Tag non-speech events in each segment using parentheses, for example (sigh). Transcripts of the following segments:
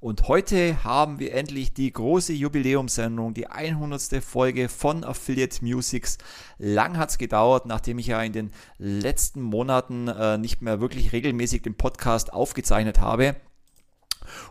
Und heute haben wir endlich die große Jubiläumssendung, die 100. Folge von Affiliate Musics. Lang hat es gedauert, nachdem ich ja in den letzten Monaten äh, nicht mehr wirklich regelmäßig den Podcast aufgezeichnet habe.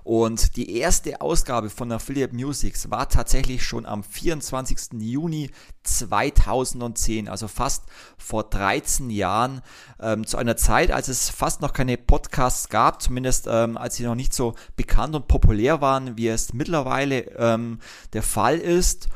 Und die erste Ausgabe von Affiliate Musics war tatsächlich schon am 24. Juni 2010, also fast vor 13 Jahren, ähm, zu einer Zeit, als es fast noch keine Podcasts gab, zumindest ähm, als sie noch nicht so bekannt und populär waren, wie es mittlerweile ähm, der Fall ist.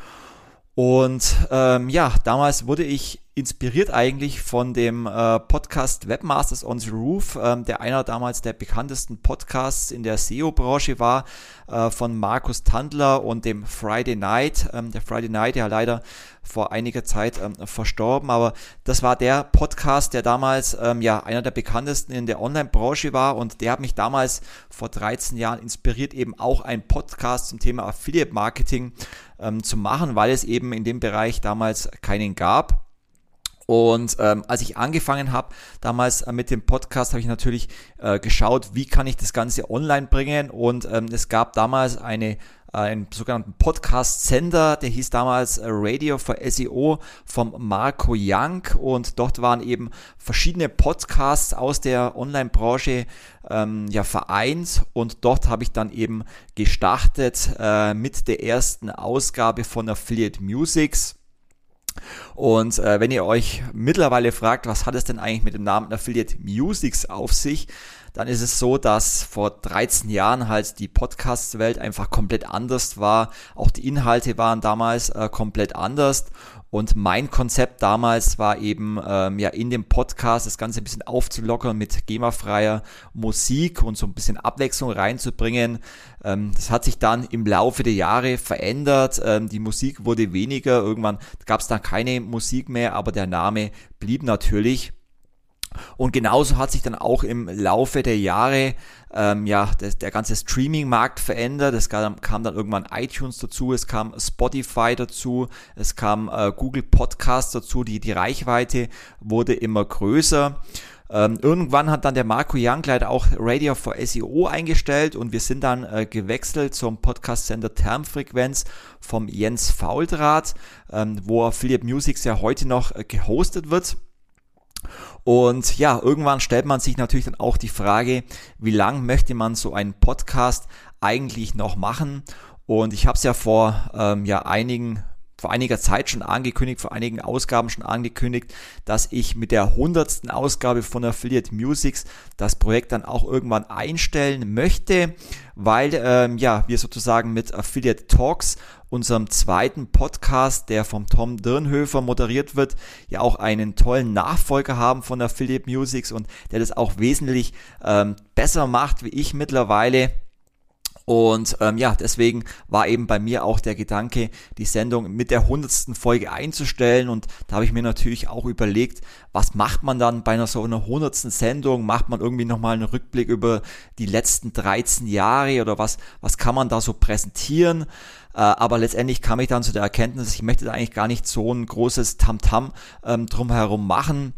Und ähm, ja, damals wurde ich inspiriert eigentlich von dem äh, Podcast Webmasters on the Roof, ähm, der einer damals der bekanntesten Podcasts in der SEO-Branche war, äh, von Markus Tandler und dem Friday Night. Ähm, der Friday Night, ja leider vor einiger Zeit ähm, verstorben, aber das war der Podcast, der damals ähm, ja einer der bekanntesten in der Online-Branche war und der hat mich damals vor 13 Jahren inspiriert, eben auch ein Podcast zum Thema Affiliate Marketing ähm, zu machen, weil es eben in dem Bereich damals keinen gab. Und ähm, als ich angefangen habe, damals äh, mit dem Podcast, habe ich natürlich äh, geschaut, wie kann ich das Ganze online bringen. Und ähm, es gab damals eine äh, einen sogenannten Podcast-Sender, der hieß damals äh, Radio for SEO vom Marco Young und dort waren eben verschiedene Podcasts aus der Online-Branche ähm, ja vereint. Und dort habe ich dann eben gestartet äh, mit der ersten Ausgabe von Affiliate Musics und äh, wenn ihr euch mittlerweile fragt, was hat es denn eigentlich mit dem Namen Affiliate Musics auf sich, dann ist es so, dass vor 13 Jahren halt die Podcast-Welt einfach komplett anders war. Auch die Inhalte waren damals äh, komplett anders. Und mein Konzept damals war eben, ähm, ja, in dem Podcast das Ganze ein bisschen aufzulockern mit GEMA-freier Musik und so ein bisschen Abwechslung reinzubringen. Ähm, das hat sich dann im Laufe der Jahre verändert. Ähm, die Musik wurde weniger. Irgendwann gab es dann keine Musik mehr, aber der Name blieb natürlich. Und genauso hat sich dann auch im Laufe der Jahre ähm, ja, der, der ganze Streaming-Markt verändert. Es kam, kam, dann irgendwann iTunes dazu, es kam Spotify dazu, es kam äh, Google Podcasts dazu, die, die Reichweite wurde immer größer. Ähm, irgendwann hat dann der Marco Young leider auch Radio for SEO eingestellt und wir sind dann äh, gewechselt zum Podcast-Sender Termfrequenz vom Jens Fauldraht, ähm, wo Affiliate Musics ja heute noch äh, gehostet wird. Und ja, irgendwann stellt man sich natürlich dann auch die Frage, wie lang möchte man so einen Podcast eigentlich noch machen? Und ich habe es ja vor ähm, ja, einigen vor einiger Zeit schon angekündigt, vor einigen Ausgaben schon angekündigt, dass ich mit der hundertsten Ausgabe von Affiliate Musics das Projekt dann auch irgendwann einstellen möchte, weil ähm, ja wir sozusagen mit Affiliate Talks unserem zweiten Podcast, der vom Tom Dirnhöfer moderiert wird, ja auch einen tollen Nachfolger haben von Affiliate Musics und der das auch wesentlich ähm, besser macht wie ich mittlerweile. Und ähm, ja, deswegen war eben bei mir auch der Gedanke, die Sendung mit der hundertsten Folge einzustellen. Und da habe ich mir natürlich auch überlegt, was macht man dann bei einer so einer hundertsten Sendung? Macht man irgendwie nochmal einen Rückblick über die letzten 13 Jahre oder was, was kann man da so präsentieren? Äh, aber letztendlich kam ich dann zu der Erkenntnis, ich möchte da eigentlich gar nicht so ein großes Tamtam -Tam, ähm, drumherum machen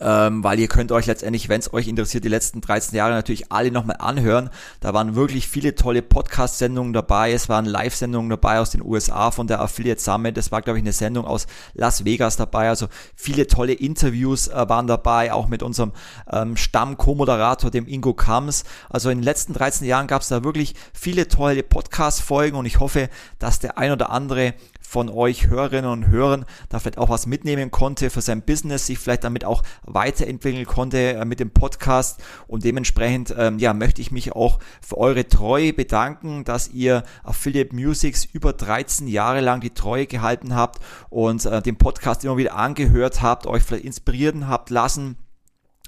ähm, weil ihr könnt euch letztendlich, wenn es euch interessiert, die letzten 13 Jahre natürlich alle nochmal anhören. Da waren wirklich viele tolle Podcast-Sendungen dabei. Es waren Live-Sendungen dabei aus den USA von der Affiliate Summit. Es war, glaube ich, eine Sendung aus Las Vegas dabei. Also viele tolle Interviews äh, waren dabei, auch mit unserem ähm, Stamm-Co-Moderator, dem Ingo Kams. Also in den letzten 13 Jahren gab es da wirklich viele tolle Podcast-Folgen und ich hoffe, dass der ein oder andere von euch Hörerinnen und Hörern da vielleicht auch was mitnehmen konnte für sein Business, sich vielleicht damit auch weiterentwickeln konnte äh, mit dem Podcast. Und dementsprechend ähm, ja möchte ich mich auch für eure Treue bedanken, dass ihr Affiliate Musics über 13 Jahre lang die Treue gehalten habt und äh, den Podcast immer wieder angehört habt, euch vielleicht inspirieren habt lassen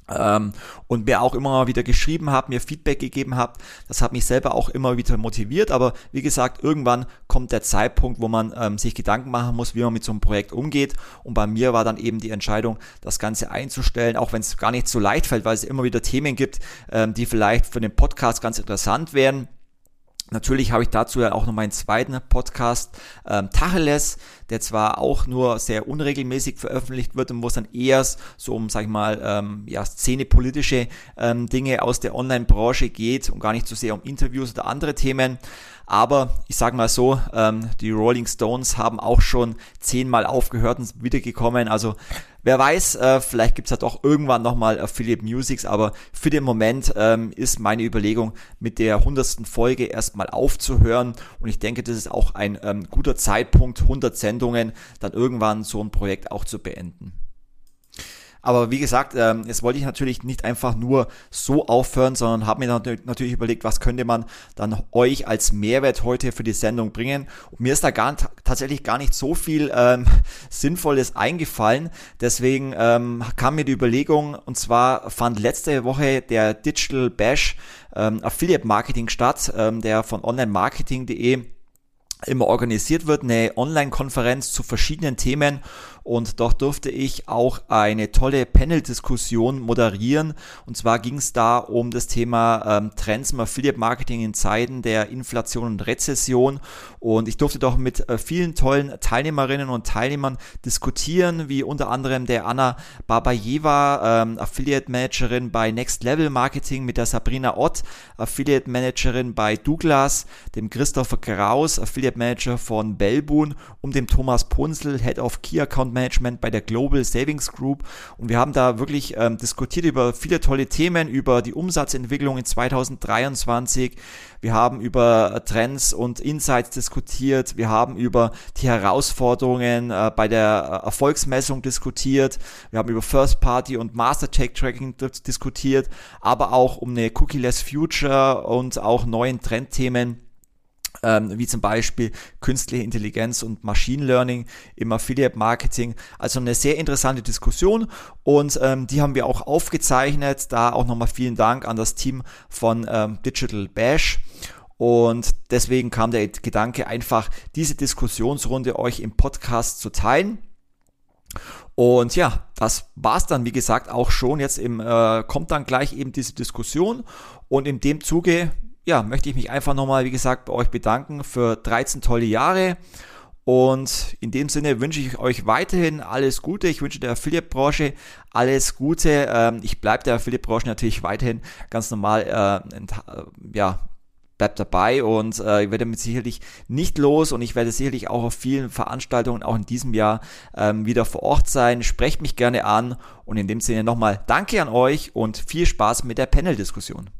ähm, und mir auch immer wieder geschrieben habt, mir Feedback gegeben habt. Das hat mich selber auch immer wieder motiviert. Aber wie gesagt, irgendwann kommt der Zeitpunkt, wo man ähm, sich Gedanken machen muss, wie man mit so einem Projekt umgeht. Und bei mir war dann eben die Entscheidung, das Ganze einzustellen, auch wenn es gar nicht so leicht fällt, weil es immer wieder Themen gibt, ähm, die vielleicht für den Podcast ganz interessant wären. Natürlich habe ich dazu ja auch noch meinen zweiten Podcast, ähm, Tacheles, der zwar auch nur sehr unregelmäßig veröffentlicht wird und wo es dann eher so um, sag ich mal, ähm, ja, szenepolitische ähm, Dinge aus der Online-Branche geht und gar nicht so sehr um Interviews oder andere Themen. Aber ich sage mal so, ähm, die Rolling Stones haben auch schon zehnmal aufgehört und wiedergekommen. Also wer weiß, äh, vielleicht gibt's ja doch irgendwann nochmal Affiliate Musics, aber für den Moment ähm, ist meine Überlegung, mit der hundertsten Folge erstmal aufzuhören. Und ich denke, das ist auch ein ähm, guter Zeitpunkt, 100 Sendungen, dann irgendwann so ein Projekt auch zu beenden. Aber wie gesagt, ähm, jetzt wollte ich natürlich nicht einfach nur so aufhören, sondern habe mir natürlich überlegt, was könnte man dann euch als Mehrwert heute für die Sendung bringen. Und mir ist da gar, tatsächlich gar nicht so viel ähm, (laughs) Sinnvolles eingefallen. Deswegen ähm, kam mir die Überlegung, und zwar fand letzte Woche der Digital Bash ähm, Affiliate Marketing statt, ähm, der von onlinemarketing.de immer organisiert wird, eine Online-Konferenz zu verschiedenen Themen und dort durfte ich auch eine tolle Panel-Diskussion moderieren. Und zwar ging es da um das Thema ähm, Trends im Affiliate-Marketing in Zeiten der Inflation und Rezession. Und ich durfte doch mit äh, vielen tollen Teilnehmerinnen und Teilnehmern diskutieren, wie unter anderem der Anna Babajeva, ähm, Affiliate-Managerin bei Next Level Marketing, mit der Sabrina Ott, Affiliate-Managerin bei Douglas, dem Christopher Kraus, Affiliate-Manager von Belbun und dem Thomas Punzel, Head of Key Account Management bei der Global Savings Group. Und wir haben da wirklich ähm, diskutiert über viele tolle Themen, über die Umsatzentwicklung in 2023. Wir haben über Trends und Insights diskutiert. Wir haben über die Herausforderungen äh, bei der äh, Erfolgsmessung diskutiert. Wir haben über First Party und Master Tech Tracking diskutiert, aber auch um eine Cookie-less Future und auch neuen Trendthemen ähm, wie zum Beispiel künstliche Intelligenz und Machine Learning im Affiliate Marketing. Also eine sehr interessante Diskussion und ähm, die haben wir auch aufgezeichnet. Da auch nochmal vielen Dank an das Team von ähm, Digital Bash. Und deswegen kam der Gedanke, einfach diese Diskussionsrunde euch im Podcast zu teilen. Und ja, das war's dann, wie gesagt, auch schon. Jetzt im, äh, kommt dann gleich eben diese Diskussion. Und in dem Zuge ja, möchte ich mich einfach nochmal, wie gesagt, bei euch bedanken für 13 tolle Jahre. Und in dem Sinne wünsche ich euch weiterhin alles Gute. Ich wünsche der Affiliate-Branche alles Gute. Ähm, ich bleibe der Affiliate-Branche natürlich weiterhin ganz normal, äh, äh, ja, bleibt dabei und äh, ich werde mit sicherlich nicht los und ich werde sicherlich auch auf vielen Veranstaltungen auch in diesem Jahr ähm, wieder vor Ort sein. Sprecht mich gerne an und in dem Sinne nochmal Danke an euch und viel Spaß mit der Panel-Diskussion.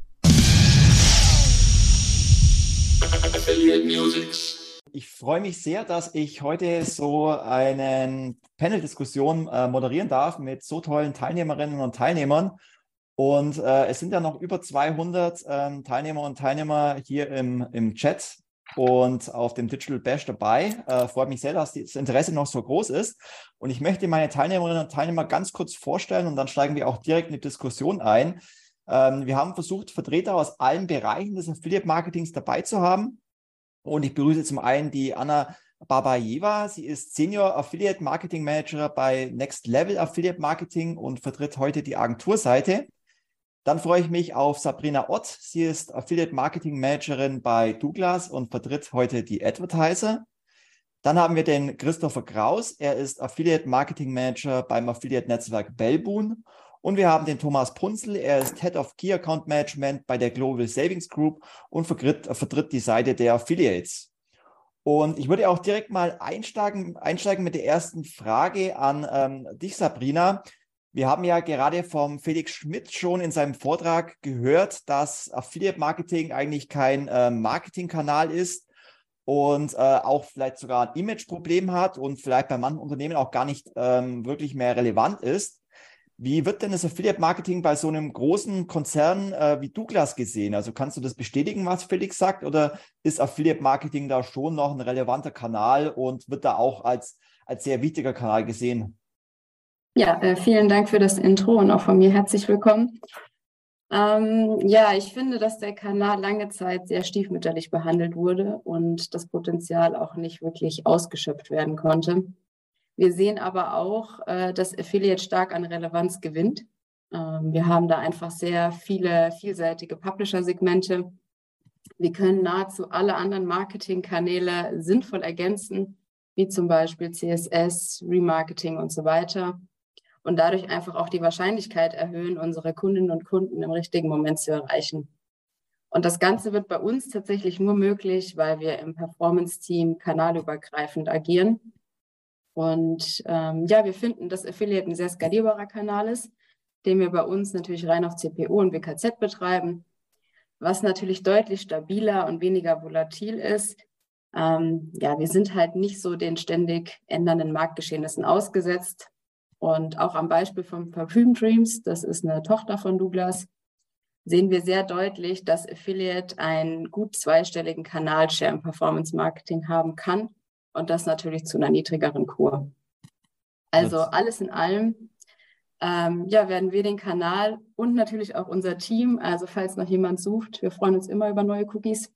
Ich freue mich sehr, dass ich heute so eine Panel-Diskussion äh, moderieren darf mit so tollen Teilnehmerinnen und Teilnehmern. Und äh, es sind ja noch über 200 ähm, Teilnehmer und Teilnehmer hier im, im Chat und auf dem Digital Bash dabei. Äh, freut mich sehr, dass das Interesse noch so groß ist. Und ich möchte meine Teilnehmerinnen und Teilnehmer ganz kurz vorstellen und dann steigen wir auch direkt in die Diskussion ein. Ähm, wir haben versucht, Vertreter aus allen Bereichen des Affiliate-Marketings dabei zu haben. Und ich begrüße zum einen die Anna Babajeva. Sie ist Senior Affiliate Marketing Manager bei Next Level Affiliate Marketing und vertritt heute die Agenturseite. Dann freue ich mich auf Sabrina Ott. Sie ist Affiliate Marketing Managerin bei Douglas und vertritt heute die Advertiser. Dann haben wir den Christopher Kraus. Er ist Affiliate Marketing Manager beim Affiliate Netzwerk Bellboon und wir haben den Thomas Punzel, er ist Head of Key Account Management bei der Global Savings Group und vertritt, vertritt die Seite der Affiliates. Und ich würde auch direkt mal einsteigen, einsteigen mit der ersten Frage an ähm, dich, Sabrina. Wir haben ja gerade vom Felix Schmidt schon in seinem Vortrag gehört, dass Affiliate Marketing eigentlich kein äh, Marketingkanal ist und äh, auch vielleicht sogar ein Imageproblem hat und vielleicht bei manchen Unternehmen auch gar nicht ähm, wirklich mehr relevant ist. Wie wird denn das Affiliate Marketing bei so einem großen Konzern äh, wie Douglas gesehen? Also kannst du das bestätigen, was Felix sagt, oder ist Affiliate Marketing da schon noch ein relevanter Kanal und wird da auch als, als sehr wichtiger Kanal gesehen? Ja, äh, vielen Dank für das Intro und auch von mir herzlich willkommen. Ähm, ja, ich finde, dass der Kanal lange Zeit sehr stiefmütterlich behandelt wurde und das Potenzial auch nicht wirklich ausgeschöpft werden konnte. Wir sehen aber auch, äh, dass Affiliate stark an Relevanz gewinnt. Ähm, wir haben da einfach sehr viele vielseitige Publisher-Segmente. Wir können nahezu alle anderen Marketingkanäle sinnvoll ergänzen, wie zum Beispiel CSS, Remarketing und so weiter. Und dadurch einfach auch die Wahrscheinlichkeit erhöhen, unsere Kundinnen und Kunden im richtigen Moment zu erreichen. Und das Ganze wird bei uns tatsächlich nur möglich, weil wir im Performance-Team kanalübergreifend agieren und ähm, ja, wir finden, dass Affiliate ein sehr skalierbarer Kanal ist, den wir bei uns natürlich rein auf CPO und WKZ betreiben, was natürlich deutlich stabiler und weniger volatil ist. Ähm, ja, wir sind halt nicht so den ständig ändernden Marktgeschehnissen ausgesetzt. Und auch am Beispiel von Parfüm Dreams, das ist eine Tochter von Douglas, sehen wir sehr deutlich, dass Affiliate einen gut zweistelligen Kanalshare im Performance Marketing haben kann und das natürlich zu einer niedrigeren Kur. Also alles in allem, ähm, ja, werden wir den Kanal und natürlich auch unser Team, also falls noch jemand sucht, wir freuen uns immer über neue Cookies,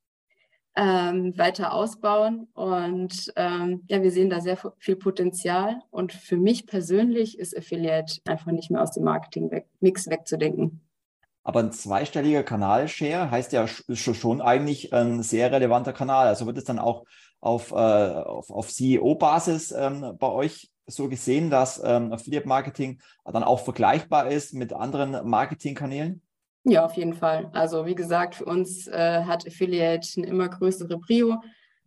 ähm, weiter ausbauen. Und ähm, ja, wir sehen da sehr viel Potenzial. Und für mich persönlich ist Affiliate einfach nicht mehr aus dem Marketing-Mix wegzudenken. Aber ein zweistelliger Kanalshare heißt ja schon eigentlich ein sehr relevanter Kanal. Also wird es dann auch auf, äh, auf, auf CEO-Basis ähm, bei euch so gesehen, dass ähm, Affiliate Marketing dann auch vergleichbar ist mit anderen Marketingkanälen? Ja, auf jeden Fall. Also wie gesagt, für uns äh, hat Affiliate eine immer größere Prio.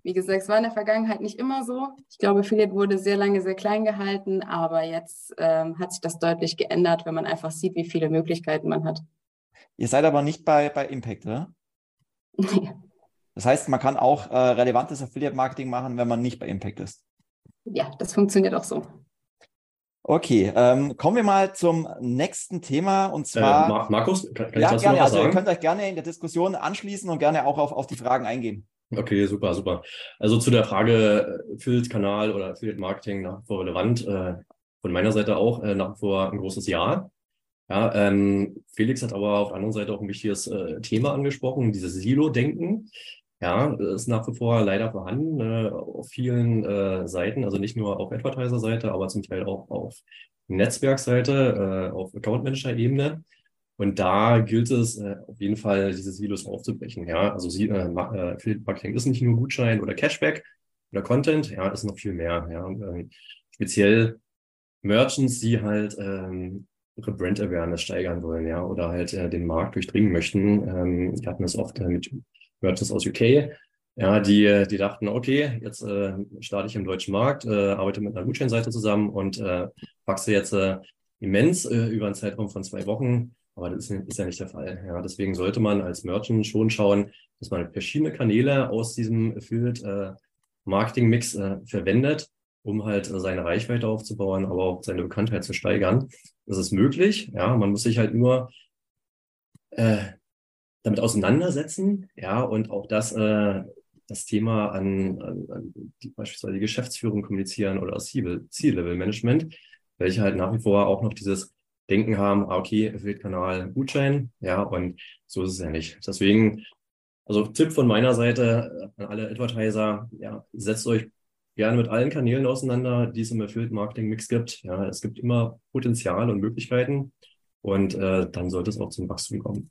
Wie gesagt, es war in der Vergangenheit nicht immer so. Ich glaube, Affiliate wurde sehr lange sehr klein gehalten, aber jetzt ähm, hat sich das deutlich geändert, wenn man einfach sieht, wie viele Möglichkeiten man hat. Ihr seid aber nicht bei, bei Impact, oder? (laughs) Das heißt, man kann auch äh, relevantes Affiliate-Marketing machen, wenn man nicht bei Impact ist. Ja, das funktioniert auch so. Okay, ähm, kommen wir mal zum nächsten Thema und äh, zwar. Äh, Markus, kann, kann ja, ich gerne. Also, sagen? ihr könnt euch gerne in der Diskussion anschließen und gerne auch auf, auf die Fragen eingehen. Okay, super, super. Also zu der Frage äh, Affiliate-Kanal oder Affiliate-Marketing nach wie vor relevant. Äh, von meiner Seite auch äh, nach wie vor ein großes Ja. Ja, ähm, Felix hat aber auf der anderen Seite auch ein wichtiges äh, Thema angesprochen, dieses Silo-Denken. Ja, ist nach wie vor leider vorhanden äh, auf vielen äh, Seiten, also nicht nur auf Advertiser-Seite, aber zum Teil auch auf Netzwerkseite, äh, auf Account-Manager-Ebene. Und da gilt es äh, auf jeden Fall, diese Silos aufzubrechen. Ja, also sie, äh, äh Marketing ist nicht nur Gutschein oder Cashback oder Content, ja, ist noch viel mehr. Ja, ähm, speziell Merchants, die halt ähm, ihre Brand Awareness steigern wollen, ja, oder halt äh, den Markt durchdringen möchten. Ähm, wir hatten das oft äh, mit Merchants aus UK, ja, die, die dachten, okay, jetzt äh, starte ich im deutschen Markt, äh, arbeite mit einer Gutscheinseite zusammen und äh, wachse jetzt äh, immens äh, über einen Zeitraum von zwei Wochen. Aber das ist, ist ja nicht der Fall. Ja, deswegen sollte man als Merchant schon schauen, dass man verschiedene Kanäle aus diesem Affiliate äh, äh, verwendet, um halt äh, seine Reichweite aufzubauen, aber auch seine Bekanntheit zu steigern. Das ist möglich. Ja, man muss sich halt nur äh, damit auseinandersetzen, ja, und auch das, äh, das Thema an, an, an die, beispielsweise die Geschäftsführung kommunizieren oder C-Level-Management, welche halt nach wie vor auch noch dieses Denken haben, ah, okay, Affiliate-Kanal, Gutschein, ja, und so ist es ja nicht. Deswegen, also Tipp von meiner Seite an alle Advertiser, ja, setzt euch gerne mit allen Kanälen auseinander, die es im Affiliate-Marketing-Mix gibt. Ja, es gibt immer Potenzial und Möglichkeiten und äh, dann sollte es auch zum Wachstum kommen.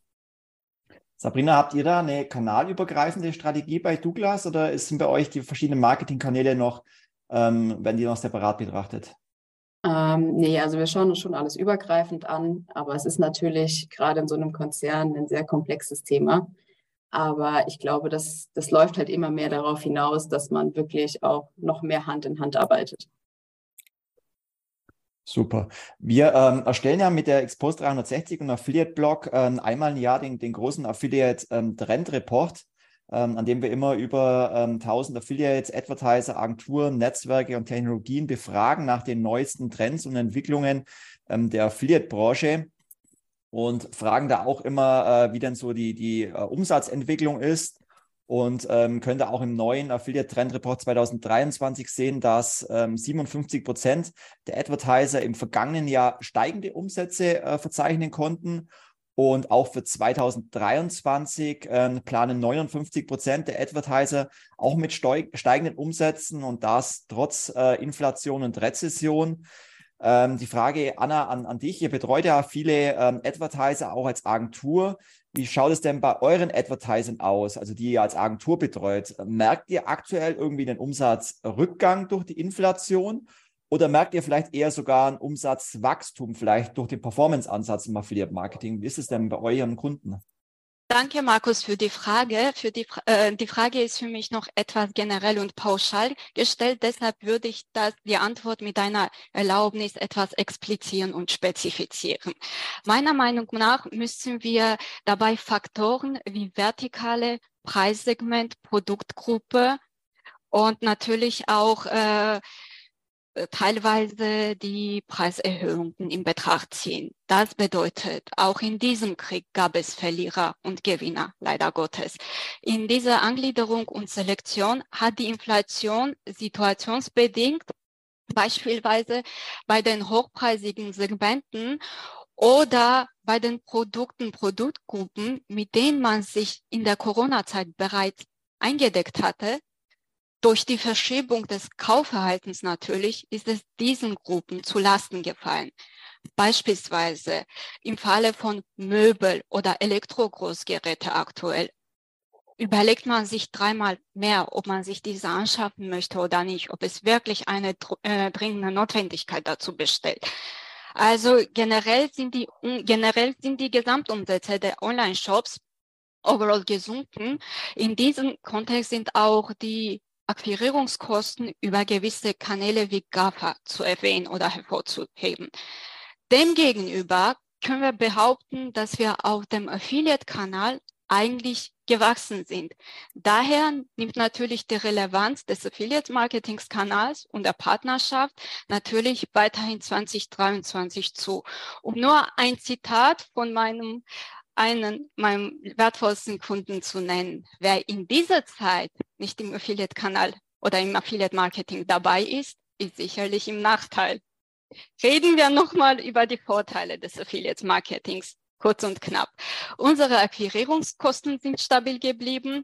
Sabrina, habt ihr da eine kanalübergreifende Strategie bei Douglas oder sind bei euch die verschiedenen Marketingkanäle noch, ähm, werden die noch separat betrachtet? Ähm, nee, also wir schauen uns schon alles übergreifend an, aber es ist natürlich gerade in so einem Konzern ein sehr komplexes Thema. Aber ich glaube, das, das läuft halt immer mehr darauf hinaus, dass man wirklich auch noch mehr Hand in Hand arbeitet. Super. Wir ähm, erstellen ja mit der Expose 360 und Affiliate Blog ähm, einmal im Jahr den, den großen Affiliate ähm, Trend Report, ähm, an dem wir immer über ähm, 1000 Affiliates, Advertiser, Agenturen, Netzwerke und Technologien befragen nach den neuesten Trends und Entwicklungen ähm, der Affiliate-Branche und fragen da auch immer, äh, wie denn so die, die äh, Umsatzentwicklung ist und ähm, könnt auch im neuen Affiliate Trend Report 2023 sehen, dass ähm, 57 Prozent der Advertiser im vergangenen Jahr steigende Umsätze äh, verzeichnen konnten. Und auch für 2023 äh, planen 59 Prozent der Advertiser auch mit steigenden Umsätzen und das trotz äh, Inflation und Rezession. Ähm, die Frage, Anna, an, an dich. Ihr betreut ja viele ähm, Advertiser auch als Agentur. Wie schaut es denn bei euren Advertisern aus, also die ihr als Agentur betreut? Merkt ihr aktuell irgendwie einen Umsatzrückgang durch die Inflation oder merkt ihr vielleicht eher sogar ein Umsatzwachstum, vielleicht durch den Performance-Ansatz im Affiliate Marketing? Wie ist es denn bei euren Kunden? Danke, Markus, für die Frage. Für die, äh, die Frage ist für mich noch etwas generell und pauschal gestellt. Deshalb würde ich das, die Antwort mit einer Erlaubnis etwas explizieren und spezifizieren. Meiner Meinung nach müssen wir dabei Faktoren wie vertikale Preissegment, Produktgruppe und natürlich auch äh, teilweise die Preiserhöhungen in Betracht ziehen. Das bedeutet, auch in diesem Krieg gab es Verlierer und Gewinner, leider Gottes. In dieser Angliederung und Selektion hat die Inflation situationsbedingt, beispielsweise bei den hochpreisigen Segmenten oder bei den Produkten, Produktgruppen, mit denen man sich in der Corona-Zeit bereits eingedeckt hatte, durch die Verschiebung des Kaufverhaltens natürlich ist es diesen Gruppen zu Lasten gefallen. Beispielsweise im Falle von Möbel oder Elektrogroßgeräte aktuell überlegt man sich dreimal mehr, ob man sich diese anschaffen möchte oder nicht, ob es wirklich eine äh, dringende Notwendigkeit dazu bestellt. Also generell sind die, generell sind die Gesamtumsätze der Online-Shops overall gesunken. In diesem Kontext sind auch die Akquirierungskosten über gewisse Kanäle wie GAFA zu erwähnen oder hervorzuheben. Demgegenüber können wir behaupten, dass wir auf dem Affiliate-Kanal eigentlich gewachsen sind. Daher nimmt natürlich die Relevanz des Affiliate-Marketings-Kanals und der Partnerschaft natürlich weiterhin 2023 zu. Um nur ein Zitat von meinem einen meinem wertvollsten Kunden zu nennen. Wer in dieser Zeit nicht im Affiliate-Kanal oder im Affiliate-Marketing dabei ist, ist sicherlich im Nachteil. Reden wir nochmal über die Vorteile des Affiliate-Marketings. Kurz und knapp. Unsere Akquirierungskosten sind stabil geblieben.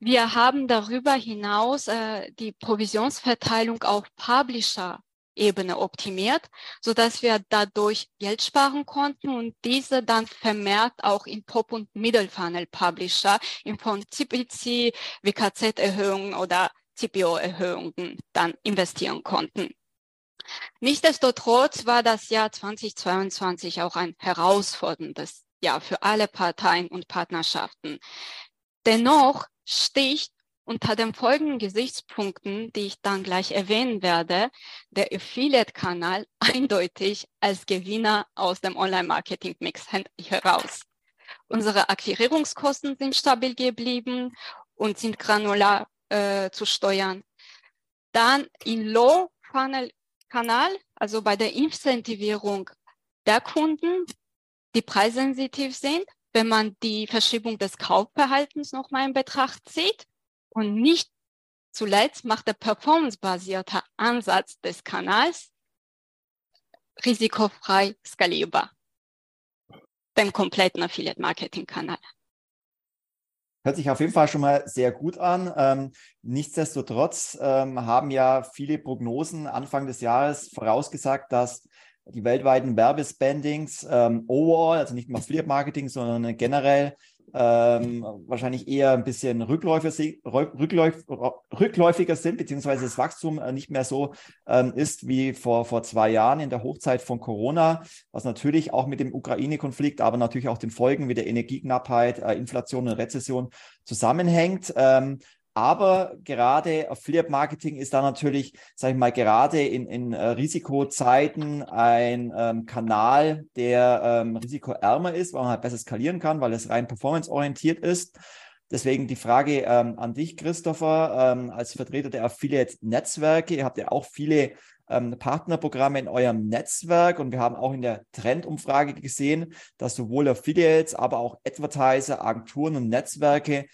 Wir haben darüber hinaus äh, die Provisionsverteilung auf Publisher Ebene optimiert, so dass wir dadurch Geld sparen konnten und diese dann vermehrt auch in Top- und Middle-Funnel Publisher in von CPC, WKZ-Erhöhungen oder CPO-Erhöhungen dann investieren konnten. Nichtsdestotrotz war das Jahr 2022 auch ein herausforderndes Jahr für alle Parteien und Partnerschaften. Dennoch sticht unter den folgenden Gesichtspunkten, die ich dann gleich erwähnen werde, der Affiliate-Kanal (laughs) eindeutig als Gewinner aus dem Online-Marketing-Mix heraus. Unsere Akquirierungskosten sind stabil geblieben und sind granular äh, zu steuern. Dann in Low-Funnel-Kanal, also bei der Incentivierung der Kunden, die preissensitiv sind, wenn man die Verschiebung des Kaufverhaltens nochmal in Betracht zieht und nicht zuletzt macht der performancebasierte Ansatz des Kanals risikofrei skalierbar. Beim kompletten Affiliate Marketing Kanal. Hört sich auf jeden Fall schon mal sehr gut an. Ähm, nichtsdestotrotz ähm, haben ja viele Prognosen Anfang des Jahres vorausgesagt, dass die weltweiten Werbespendings ähm, overall, also nicht nur Affiliate Marketing, sondern generell ähm, wahrscheinlich eher ein bisschen rückläufig, rückläufig, rückläufiger sind, beziehungsweise das Wachstum äh, nicht mehr so ähm, ist wie vor, vor zwei Jahren in der Hochzeit von Corona, was natürlich auch mit dem Ukraine-Konflikt, aber natürlich auch den Folgen wie der Energieknappheit, äh, Inflation und Rezession zusammenhängt. Ähm, aber gerade Affiliate Marketing ist da natürlich, sage ich mal, gerade in, in äh, Risikozeiten ein ähm, Kanal, der ähm, risikoärmer ist, weil man halt besser skalieren kann, weil es rein performanceorientiert ist. Deswegen die Frage ähm, an dich, Christopher, ähm, als Vertreter der Affiliate-Netzwerke. Ihr habt ja auch viele ähm, Partnerprogramme in eurem Netzwerk und wir haben auch in der Trendumfrage gesehen, dass sowohl Affiliates, aber auch Advertiser, Agenturen und Netzwerke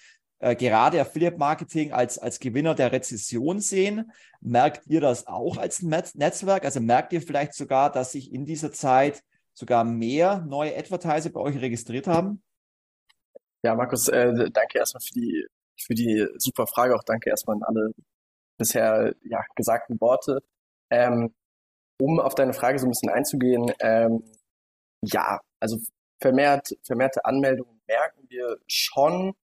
äh, gerade Affiliate Marketing als, als Gewinner der Rezession sehen. Merkt ihr das auch als Netz Netzwerk? Also merkt ihr vielleicht sogar, dass sich in dieser Zeit sogar mehr neue Advertiser bei euch registriert haben? Ja, Markus, äh, danke erstmal für die, für die super Frage. Auch danke erstmal an alle bisher ja, gesagten Worte. Ähm, um auf deine Frage so ein bisschen einzugehen, ähm, ja, also vermehrt, vermehrte Anmeldungen merken wir schon,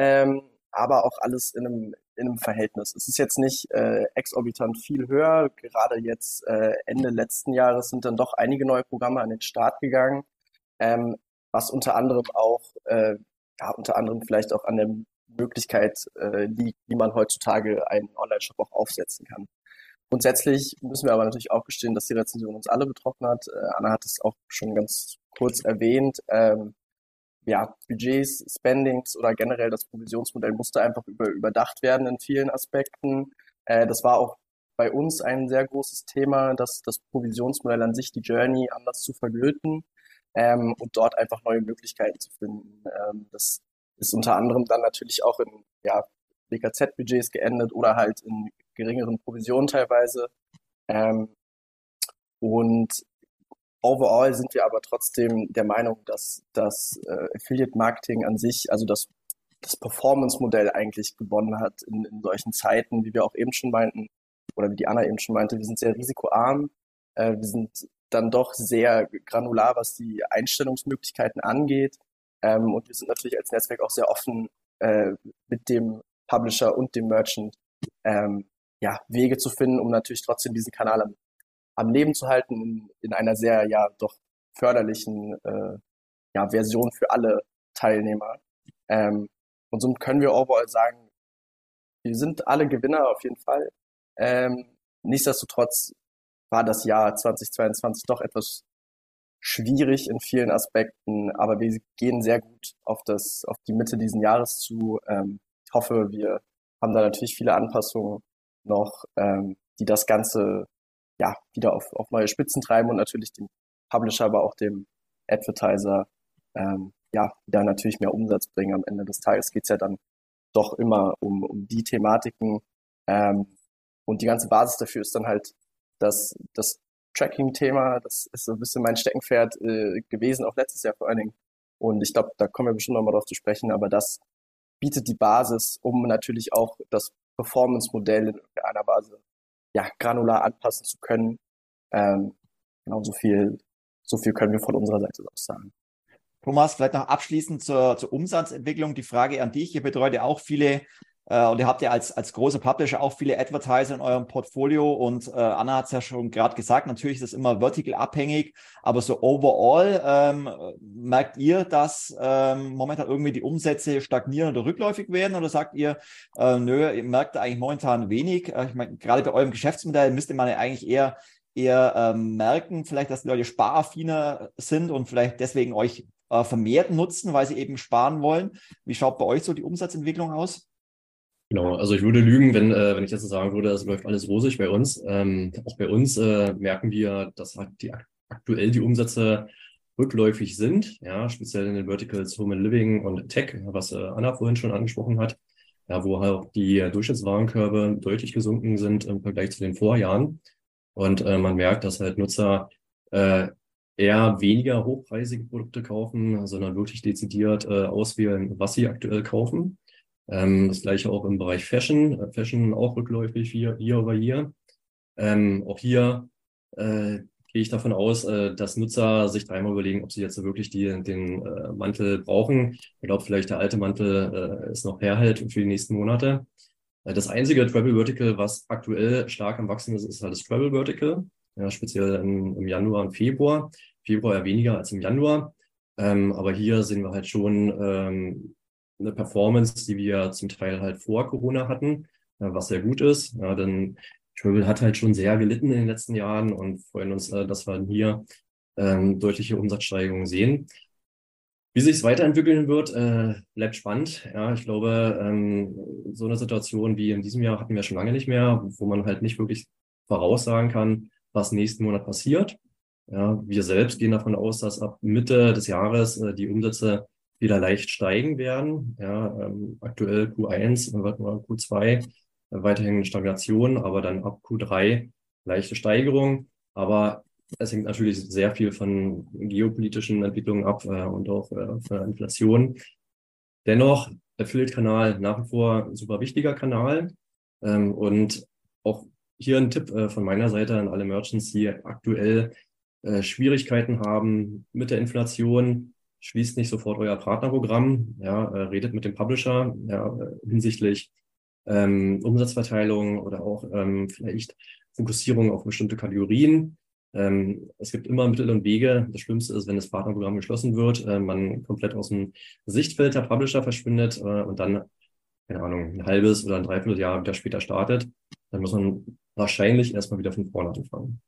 ähm, aber auch alles in einem, in einem Verhältnis. Es ist jetzt nicht äh, exorbitant viel höher. Gerade jetzt äh, Ende letzten Jahres sind dann doch einige neue Programme an den Start gegangen, ähm, was unter anderem auch, äh, ja, unter anderem vielleicht auch an der Möglichkeit äh, liegt, wie man heutzutage einen Online-Shop auch aufsetzen kann. Grundsätzlich müssen wir aber natürlich auch gestehen, dass die Rezension uns alle betroffen hat. Äh, Anna hat es auch schon ganz kurz erwähnt. Ähm, ja, Budgets, Spendings oder generell das Provisionsmodell musste einfach über, überdacht werden in vielen Aspekten. Äh, das war auch bei uns ein sehr großes Thema, dass das Provisionsmodell an sich, die Journey anders zu vergöten ähm, und dort einfach neue Möglichkeiten zu finden. Ähm, das ist unter anderem dann natürlich auch in ja, BKZ-Budgets geendet oder halt in geringeren Provisionen teilweise. Ähm, und overall sind wir aber trotzdem der Meinung, dass das äh, Affiliate Marketing an sich, also das, das Performance-Modell eigentlich gewonnen hat in, in solchen Zeiten, wie wir auch eben schon meinten, oder wie die Anna eben schon meinte, wir sind sehr risikoarm, äh, wir sind dann doch sehr granular, was die Einstellungsmöglichkeiten angeht. Ähm, und wir sind natürlich als Netzwerk auch sehr offen äh, mit dem Publisher und dem Merchant ähm, ja, Wege zu finden, um natürlich trotzdem diesen Kanal am, am Leben zu halten in, in einer sehr ja doch förderlichen äh, ja, Version für alle Teilnehmer. Ähm, und somit können wir overall sagen, wir sind alle Gewinner auf jeden Fall. Ähm, nichtsdestotrotz war das Jahr 2022 doch etwas schwierig in vielen Aspekten, aber wir gehen sehr gut auf das, auf die Mitte diesen Jahres zu. Ähm, ich hoffe, wir haben da natürlich viele Anpassungen noch, ähm, die das Ganze ja wieder auf, auf neue Spitzen treiben und natürlich dem Publisher, aber auch dem Advertiser ähm, ja wieder natürlich mehr Umsatz bringen. Am Ende des Tages geht's ja dann doch immer um, um die Thematiken. Ähm, und die ganze Basis dafür ist dann halt das, das Tracking-Thema. Das ist so ein bisschen mein Steckenpferd äh, gewesen, auch letztes Jahr vor allen Dingen. Und ich glaube, da kommen wir bestimmt nochmal drauf zu sprechen, aber das bietet die Basis, um natürlich auch das Performance-Modell in irgendeiner Weise ja, granular anpassen zu können. Ähm, genau so viel, so viel können wir von unserer Seite aus sagen. Thomas, vielleicht noch abschließend zur, zur Umsatzentwicklung die Frage an dich. Ihr betreut ja auch viele und ihr habt ja als, als große Publisher auch viele Advertiser in eurem Portfolio und äh, Anna hat es ja schon gerade gesagt, natürlich ist das immer vertical abhängig, aber so overall ähm, merkt ihr, dass ähm, momentan irgendwie die Umsätze stagnieren oder rückläufig werden oder sagt ihr, äh, nö, ihr merkt eigentlich momentan wenig? Äh, ich meine, gerade bei eurem Geschäftsmodell müsste man ja eigentlich eher eher ähm, merken, vielleicht, dass die Leute sparaffiner sind und vielleicht deswegen euch äh, vermehrt nutzen, weil sie eben sparen wollen. Wie schaut bei euch so die Umsatzentwicklung aus? Genau, also ich würde lügen, wenn, äh, wenn ich jetzt sagen würde, es läuft alles rosig bei uns. Ähm, auch bei uns äh, merken wir, dass halt die, aktuell die Umsätze rückläufig sind, ja, speziell in den Verticals Home and Living und Tech, was äh, Anna vorhin schon angesprochen hat, ja, wo halt auch die Durchschnittswarenkörbe deutlich gesunken sind im Vergleich zu den Vorjahren. Und äh, man merkt, dass halt Nutzer äh, eher weniger hochpreisige Produkte kaufen, sondern wirklich dezidiert äh, auswählen, was sie aktuell kaufen. Ähm, das gleiche auch im Bereich Fashion. Fashion auch rückläufig year over year. Ähm, auch hier äh, gehe ich davon aus, äh, dass Nutzer sich dreimal überlegen, ob sie jetzt wirklich die, den äh, Mantel brauchen. Ich glaube, vielleicht der alte Mantel äh, ist noch herhält für die nächsten Monate. Äh, das einzige Travel Vertical, was aktuell stark am Wachsen ist, ist halt das Travel Vertical. Ja, speziell im, im Januar und Februar. Februar eher weniger als im Januar. Ähm, aber hier sehen wir halt schon ähm, eine Performance, die wir zum Teil halt vor Corona hatten, äh, was sehr gut ist. Ja, denn Travel hat halt schon sehr gelitten in den letzten Jahren und freuen uns, äh, dass wir hier ähm, deutliche Umsatzsteigerungen sehen. Wie sich es weiterentwickeln wird, äh, bleibt spannend. Ja, ich glaube, ähm, so eine Situation wie in diesem Jahr hatten wir schon lange nicht mehr, wo man halt nicht wirklich voraussagen kann, was nächsten Monat passiert. Ja, wir selbst gehen davon aus, dass ab Mitte des Jahres äh, die Umsätze wieder leicht steigen werden. Ja, ähm, aktuell Q1 und Q2 äh, weiterhin Stagnation, aber dann ab Q3 leichte Steigerung. Aber es hängt natürlich sehr viel von geopolitischen Entwicklungen ab äh, und auch äh, von Inflation. Dennoch, Affiliate-Kanal nach wie vor super wichtiger Kanal. Ähm, und auch hier ein Tipp äh, von meiner Seite an alle Merchants, die aktuell äh, Schwierigkeiten haben mit der Inflation. Schließt nicht sofort euer Partnerprogramm, ja, äh, redet mit dem Publisher ja, äh, hinsichtlich ähm, Umsatzverteilung oder auch ähm, vielleicht Fokussierung auf bestimmte Kategorien. Ähm, es gibt immer Mittel und Wege. Das Schlimmste ist, wenn das Partnerprogramm geschlossen wird, äh, man komplett aus dem Sichtfeld der Publisher verschwindet äh, und dann, keine Ahnung, ein halbes oder ein Dreivierteljahr wieder später startet. Dann muss man wahrscheinlich erstmal wieder von vorne anfangen.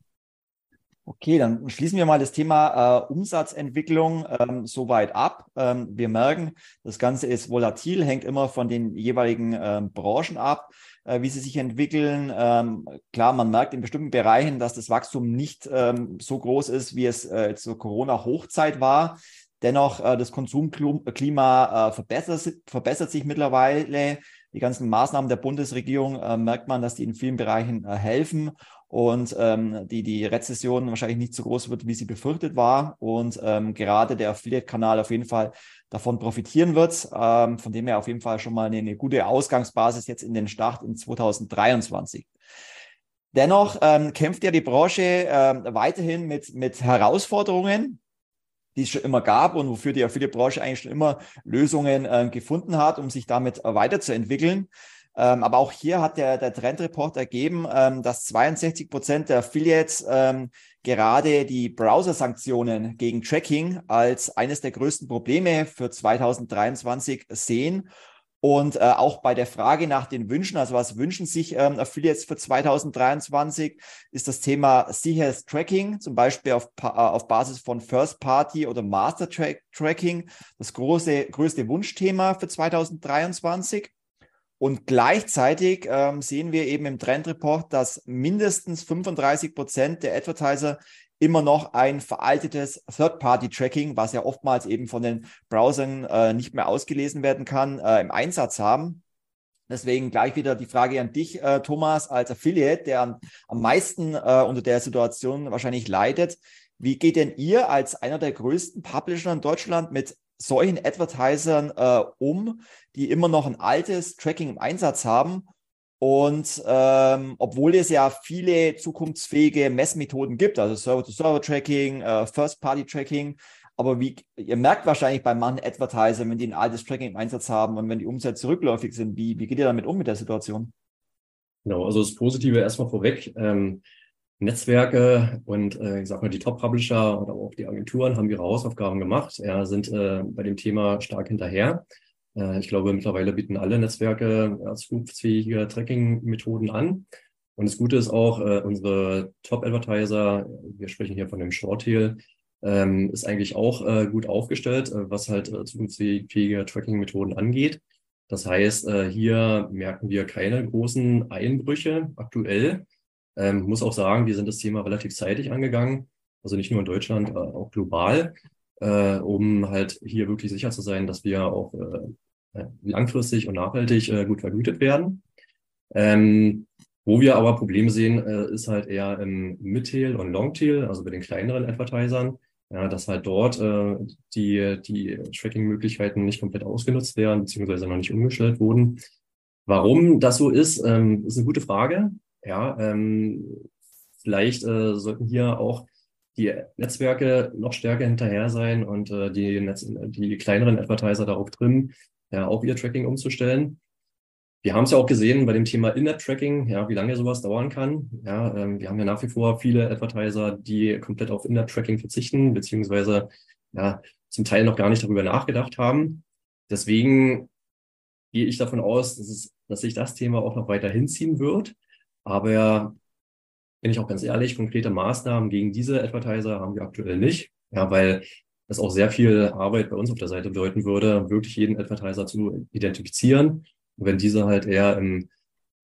Okay, dann schließen wir mal das Thema äh, Umsatzentwicklung ähm, soweit ab. Ähm, wir merken, das Ganze ist volatil, hängt immer von den jeweiligen ähm, Branchen ab, äh, wie sie sich entwickeln. Ähm, klar, man merkt in bestimmten Bereichen, dass das Wachstum nicht ähm, so groß ist, wie es äh, zur Corona-Hochzeit war. Dennoch, äh, das Konsumklima äh, verbessert, verbessert sich mittlerweile. Die ganzen Maßnahmen der Bundesregierung äh, merkt man, dass die in vielen Bereichen äh, helfen und ähm, die, die Rezession wahrscheinlich nicht so groß wird, wie sie befürchtet war und ähm, gerade der Affiliate-Kanal auf jeden Fall davon profitieren wird, ähm, von dem her auf jeden Fall schon mal eine, eine gute Ausgangsbasis jetzt in den Start in 2023. Dennoch ähm, kämpft ja die Branche äh, weiterhin mit, mit Herausforderungen, die es schon immer gab und wofür die Affiliate-Branche eigentlich schon immer Lösungen äh, gefunden hat, um sich damit weiterzuentwickeln. Ähm, aber auch hier hat der, der Trendreport ergeben, ähm, dass 62 Prozent der Affiliates ähm, gerade die Browser-Sanktionen gegen Tracking als eines der größten Probleme für 2023 sehen. Und äh, auch bei der Frage nach den Wünschen, also was wünschen sich ähm, Affiliates für 2023, ist das Thema sicheres Tracking, zum Beispiel auf, äh, auf Basis von First Party oder Master -Track Tracking, das große, größte Wunschthema für 2023. Und gleichzeitig ähm, sehen wir eben im Trendreport, dass mindestens 35 Prozent der Advertiser immer noch ein veraltetes Third-Party-Tracking, was ja oftmals eben von den Browsern äh, nicht mehr ausgelesen werden kann, äh, im Einsatz haben. Deswegen gleich wieder die Frage an dich, äh, Thomas, als Affiliate, der am, am meisten äh, unter der Situation wahrscheinlich leidet. Wie geht denn ihr als einer der größten Publisher in Deutschland mit solchen Advertisern äh, um, die immer noch ein altes Tracking im Einsatz haben. Und ähm, obwohl es ja viele zukunftsfähige Messmethoden gibt, also Server-to-Server-Tracking, äh, First-Party-Tracking, aber wie ihr merkt wahrscheinlich bei manchen Advertisern, wenn die ein altes Tracking im Einsatz haben und wenn die Umsätze rückläufig sind, wie, wie geht ihr damit um mit der Situation? Genau, also das Positive erstmal vorweg. Ähm, Netzwerke und äh, ich sag mal die Top-Publisher oder auch die Agenturen haben ihre Hausaufgaben gemacht, ja, sind äh, bei dem Thema stark hinterher. Äh, ich glaube, mittlerweile bieten alle Netzwerke äh, zukunftsfähige Tracking-Methoden an. Und das Gute ist auch, äh, unsere Top-Advertiser, wir sprechen hier von dem Shorttail, ähm, ist eigentlich auch äh, gut aufgestellt, äh, was halt äh, zukunftsfähige Tracking-Methoden angeht. Das heißt, äh, hier merken wir keine großen Einbrüche aktuell. Ähm, muss auch sagen, wir sind das Thema relativ zeitig angegangen, also nicht nur in Deutschland, äh, auch global, äh, um halt hier wirklich sicher zu sein, dass wir auch äh, langfristig und nachhaltig äh, gut vergütet werden. Ähm, wo wir aber Probleme sehen, äh, ist halt eher im Midtail und Longtail, also bei den kleineren Advertisern, ja, dass halt dort äh, die, die Tracking-Möglichkeiten nicht komplett ausgenutzt werden, beziehungsweise noch nicht umgestellt wurden. Warum das so ist, ähm, ist eine gute Frage. Ja, ähm, vielleicht äh, sollten hier auch die Netzwerke noch stärker hinterher sein und äh, die, Netz die kleineren Advertiser darauf trimmen, ja, auch ihr Tracking umzustellen. Wir haben es ja auch gesehen bei dem Thema In-App-Tracking, ja, wie lange sowas dauern kann. Ja, ähm, wir haben ja nach wie vor viele Advertiser, die komplett auf In-App-Tracking verzichten, beziehungsweise ja, zum Teil noch gar nicht darüber nachgedacht haben. Deswegen gehe ich davon aus, dass, es, dass sich das Thema auch noch weiter hinziehen wird. Aber bin ich auch ganz ehrlich, konkrete Maßnahmen gegen diese Advertiser haben wir aktuell nicht. Ja, weil es auch sehr viel Arbeit bei uns auf der Seite bedeuten würde, wirklich jeden Advertiser zu identifizieren. Und wenn diese halt eher im,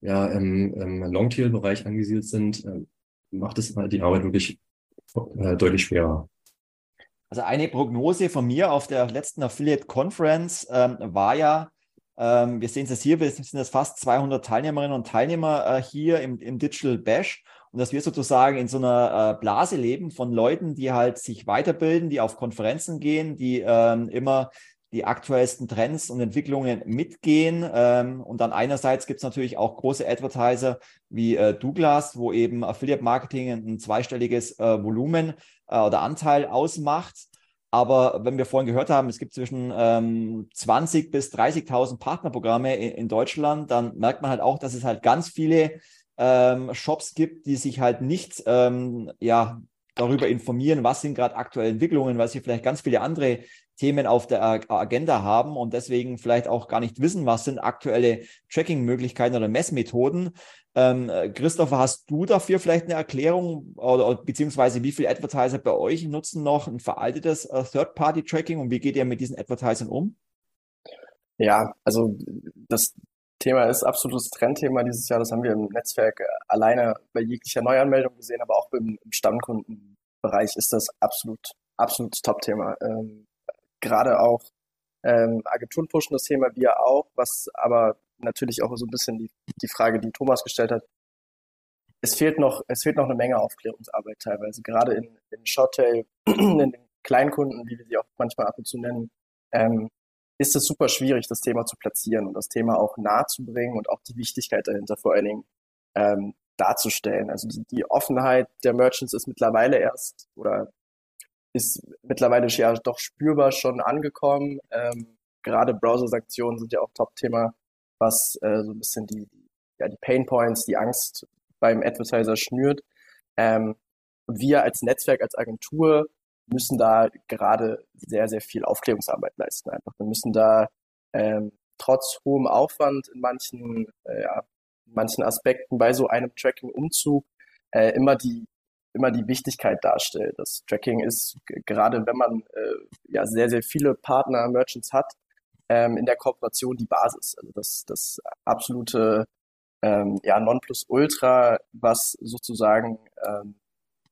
ja, im, im Longtail-Bereich angesiedelt sind, äh, macht es halt die Arbeit wirklich äh, deutlich schwerer. Also eine Prognose von mir auf der letzten Affiliate Conference ähm, war ja, ähm, wir sehen es hier, wir sind jetzt fast 200 Teilnehmerinnen und Teilnehmer äh, hier im, im Digital Bash und dass wir sozusagen in so einer äh, Blase leben von Leuten, die halt sich weiterbilden, die auf Konferenzen gehen, die ähm, immer die aktuellsten Trends und Entwicklungen mitgehen. Ähm, und dann einerseits gibt es natürlich auch große Advertiser wie äh, Douglas, wo eben Affiliate Marketing ein, ein zweistelliges äh, Volumen äh, oder Anteil ausmacht. Aber wenn wir vorhin gehört haben, es gibt zwischen ähm, 20 bis 30.000 Partnerprogramme in, in, Deutschland, dann merkt man halt auch, dass es halt ganz viele ähm, Shops gibt, die sich halt nicht ähm, ja, darüber informieren, was sind gerade aktuelle Entwicklungen, weil sie vielleicht ganz viele andere Themen auf der Agenda haben und deswegen vielleicht auch gar nicht wissen, was sind aktuelle Tracking-Möglichkeiten oder Messmethoden. Ähm, Christopher, hast du dafür vielleicht eine Erklärung oder beziehungsweise wie viele Advertiser bei euch nutzen noch ein veraltetes äh, Third-Party-Tracking und wie geht ihr mit diesen Advertisern um? Ja, also das Thema ist absolutes Trendthema dieses Jahr. Das haben wir im Netzwerk alleine bei jeglicher Neuanmeldung gesehen, aber auch im, im Stammkundenbereich ist das absolut, absolutes Top-Thema. Ähm, gerade auch ähm, Agenturen pushen das Thema, wir auch, was aber natürlich auch so ein bisschen die, die Frage, die Thomas gestellt hat. Es fehlt noch, es fehlt noch eine Menge Aufklärungsarbeit teilweise, gerade in, in Shorttail, (clears throat) in den Kleinkunden, wie wir sie auch manchmal ab und zu nennen, ähm, ist es super schwierig, das Thema zu platzieren und das Thema auch nahe zu bringen und auch die Wichtigkeit dahinter vor allen Dingen ähm, darzustellen. Also die, die Offenheit der Merchants ist mittlerweile erst oder ist mittlerweile ja doch spürbar schon angekommen. Ähm, gerade Browser-Sanktionen sind ja auch Top-Thema, was äh, so ein bisschen die, ja, die Pain Points, die Angst beim Advertiser schnürt. Ähm, und wir als Netzwerk, als Agentur müssen da gerade sehr, sehr viel Aufklärungsarbeit leisten. Einfach. Wir müssen da ähm, trotz hohem Aufwand in manchen, äh, ja, in manchen Aspekten bei so einem Tracking-Umzug äh, immer die immer die Wichtigkeit darstellt. Das Tracking ist gerade, wenn man äh, ja sehr, sehr viele Partner, Merchants hat, ähm, in der Kooperation die Basis. Also das, das absolute ähm, ja, Nonplusultra, was sozusagen ähm,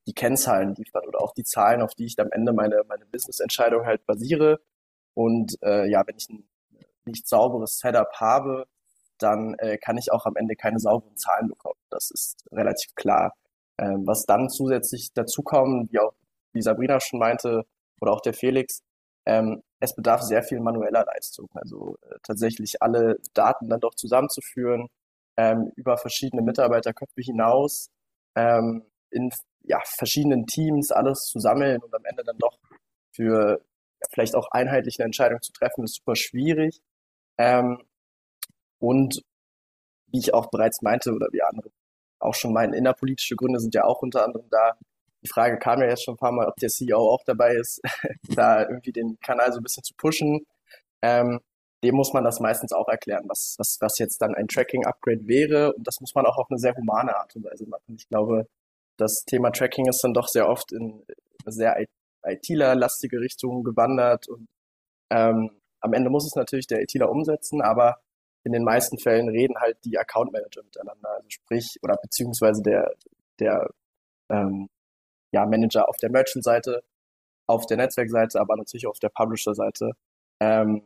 die Kennzahlen liefert oder auch die Zahlen, auf die ich am Ende meine, meine Business-Entscheidung halt basiere. Und äh, ja, wenn ich ein nicht sauberes Setup habe, dann äh, kann ich auch am Ende keine sauberen Zahlen bekommen. Das ist relativ klar. Ähm, was dann zusätzlich dazu kommt, wie auch wie Sabrina schon meinte, oder auch der Felix, ähm, es bedarf sehr viel manueller Leistung. Also äh, tatsächlich alle Daten dann doch zusammenzuführen, ähm, über verschiedene Mitarbeiterköpfe hinaus, ähm, in ja, verschiedenen Teams alles zu sammeln und am Ende dann doch für ja, vielleicht auch einheitliche Entscheidungen zu treffen, ist super schwierig. Ähm, und wie ich auch bereits meinte oder wie andere auch schon meinen, innerpolitische Gründe sind ja auch unter anderem da. Die Frage kam ja jetzt schon ein paar Mal, ob der CEO auch dabei ist, (laughs) da irgendwie den Kanal so ein bisschen zu pushen. Ähm, dem muss man das meistens auch erklären, was, was, was jetzt dann ein Tracking-Upgrade wäre. Und das muss man auch auf eine sehr humane Art und Weise machen. Ich glaube, das Thema Tracking ist dann doch sehr oft in sehr ITler-lastige Richtung gewandert. Und ähm, am Ende muss es natürlich der ITler umsetzen, aber in den meisten Fällen reden halt die Account Manager miteinander, also sprich, oder beziehungsweise der, der ähm, ja, Manager auf der Merchant-Seite, auf der Netzwerkseite, aber natürlich auch auf der Publisher-Seite. Ähm,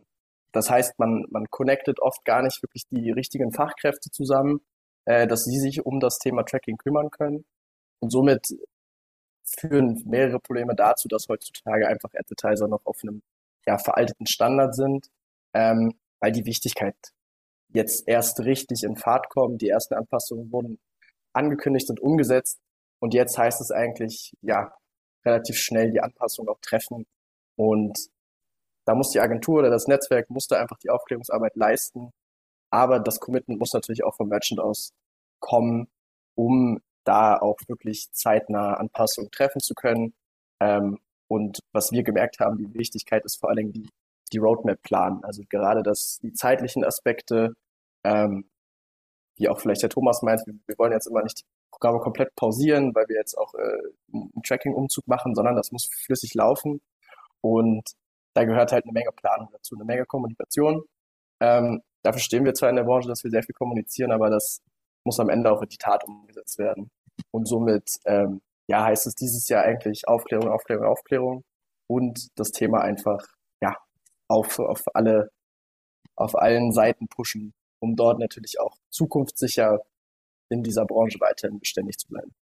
das heißt, man, man connectet oft gar nicht wirklich die richtigen Fachkräfte zusammen, äh, dass sie sich um das Thema Tracking kümmern können. Und somit führen mehrere Probleme dazu, dass heutzutage einfach Advertiser noch auf einem ja, veralteten Standard sind, ähm, weil die Wichtigkeit jetzt erst richtig in Fahrt kommen. Die ersten Anpassungen wurden angekündigt und umgesetzt. Und jetzt heißt es eigentlich, ja, relativ schnell die Anpassung auch treffen. Und da muss die Agentur oder das Netzwerk muss da einfach die Aufklärungsarbeit leisten. Aber das Commitment muss natürlich auch vom Merchant aus kommen, um da auch wirklich zeitnah Anpassungen treffen zu können. Ähm, und was wir gemerkt haben, die Wichtigkeit ist vor allen Dingen die die Roadmap planen. Also gerade das, die zeitlichen Aspekte, ähm, wie auch vielleicht der Thomas meint, wir, wir wollen jetzt immer nicht Programme komplett pausieren, weil wir jetzt auch äh, einen Tracking-Umzug machen, sondern das muss flüssig laufen. Und da gehört halt eine Menge Planung dazu, eine Menge Kommunikation. Ähm, dafür stehen wir zwar in der Branche, dass wir sehr viel kommunizieren, aber das muss am Ende auch in die Tat umgesetzt werden. Und somit, ähm, ja, heißt es dieses Jahr eigentlich Aufklärung, Aufklärung, Aufklärung. und das Thema einfach ja auf, auf alle auf allen Seiten pushen, um dort natürlich auch zukunftssicher in dieser Branche weiterhin beständig zu bleiben.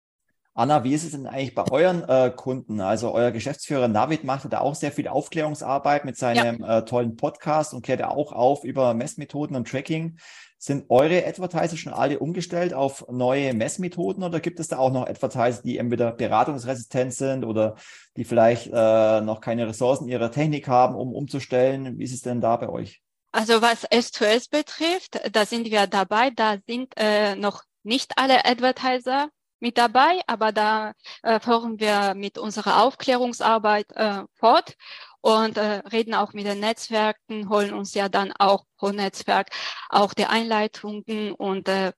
Anna, wie ist es denn eigentlich bei euren äh, Kunden? Also euer Geschäftsführer Navid macht da auch sehr viel Aufklärungsarbeit mit seinem ja. äh, tollen Podcast und klärt auch auf über Messmethoden und Tracking. Sind eure Advertiser schon alle umgestellt auf neue Messmethoden oder gibt es da auch noch Advertiser, die entweder beratungsresistent sind oder die vielleicht äh, noch keine Ressourcen ihrer Technik haben, um umzustellen? Wie ist es denn da bei euch? Also was S2S betrifft, da sind wir dabei. Da sind äh, noch nicht alle Advertiser mit dabei, aber da äh, fahren wir mit unserer Aufklärungsarbeit äh, fort und äh, reden auch mit den Netzwerken, holen uns ja dann auch pro Netzwerk auch die Einleitungen und äh,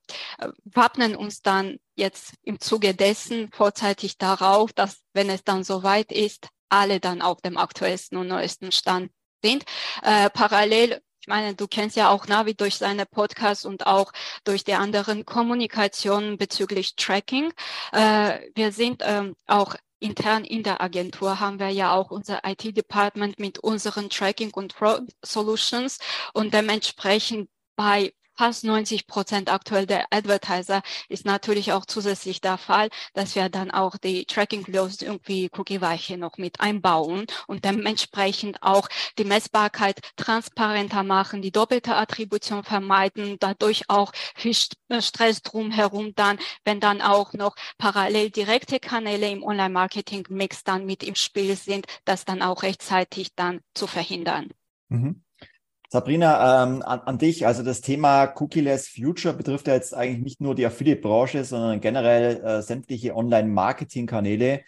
wappnen uns dann jetzt im Zuge dessen vorzeitig darauf, dass wenn es dann soweit ist, alle dann auf dem aktuellsten und neuesten Stand sind. Äh, parallel ich meine, du kennst ja auch Navi durch seine Podcasts und auch durch die anderen Kommunikationen bezüglich Tracking. Äh, wir sind ähm, auch intern in der Agentur haben wir ja auch unser IT-Department mit unseren Tracking und Fraud Solutions und dementsprechend bei fast 90 Prozent aktuell der Advertiser ist natürlich auch zusätzlich der Fall, dass wir dann auch die Tracking-Lösung wie Cookie-Weiche noch mit einbauen und dementsprechend auch die Messbarkeit transparenter machen, die doppelte Attribution vermeiden, dadurch auch viel äh, Stress drumherum dann, wenn dann auch noch parallel direkte Kanäle im Online-Marketing-Mix dann mit im Spiel sind, das dann auch rechtzeitig dann zu verhindern. Mhm. Sabrina, ähm, an, an, dich, also das Thema Cookie-less Future betrifft ja jetzt eigentlich nicht nur die Affiliate-Branche, sondern generell äh, sämtliche Online-Marketing-Kanäle.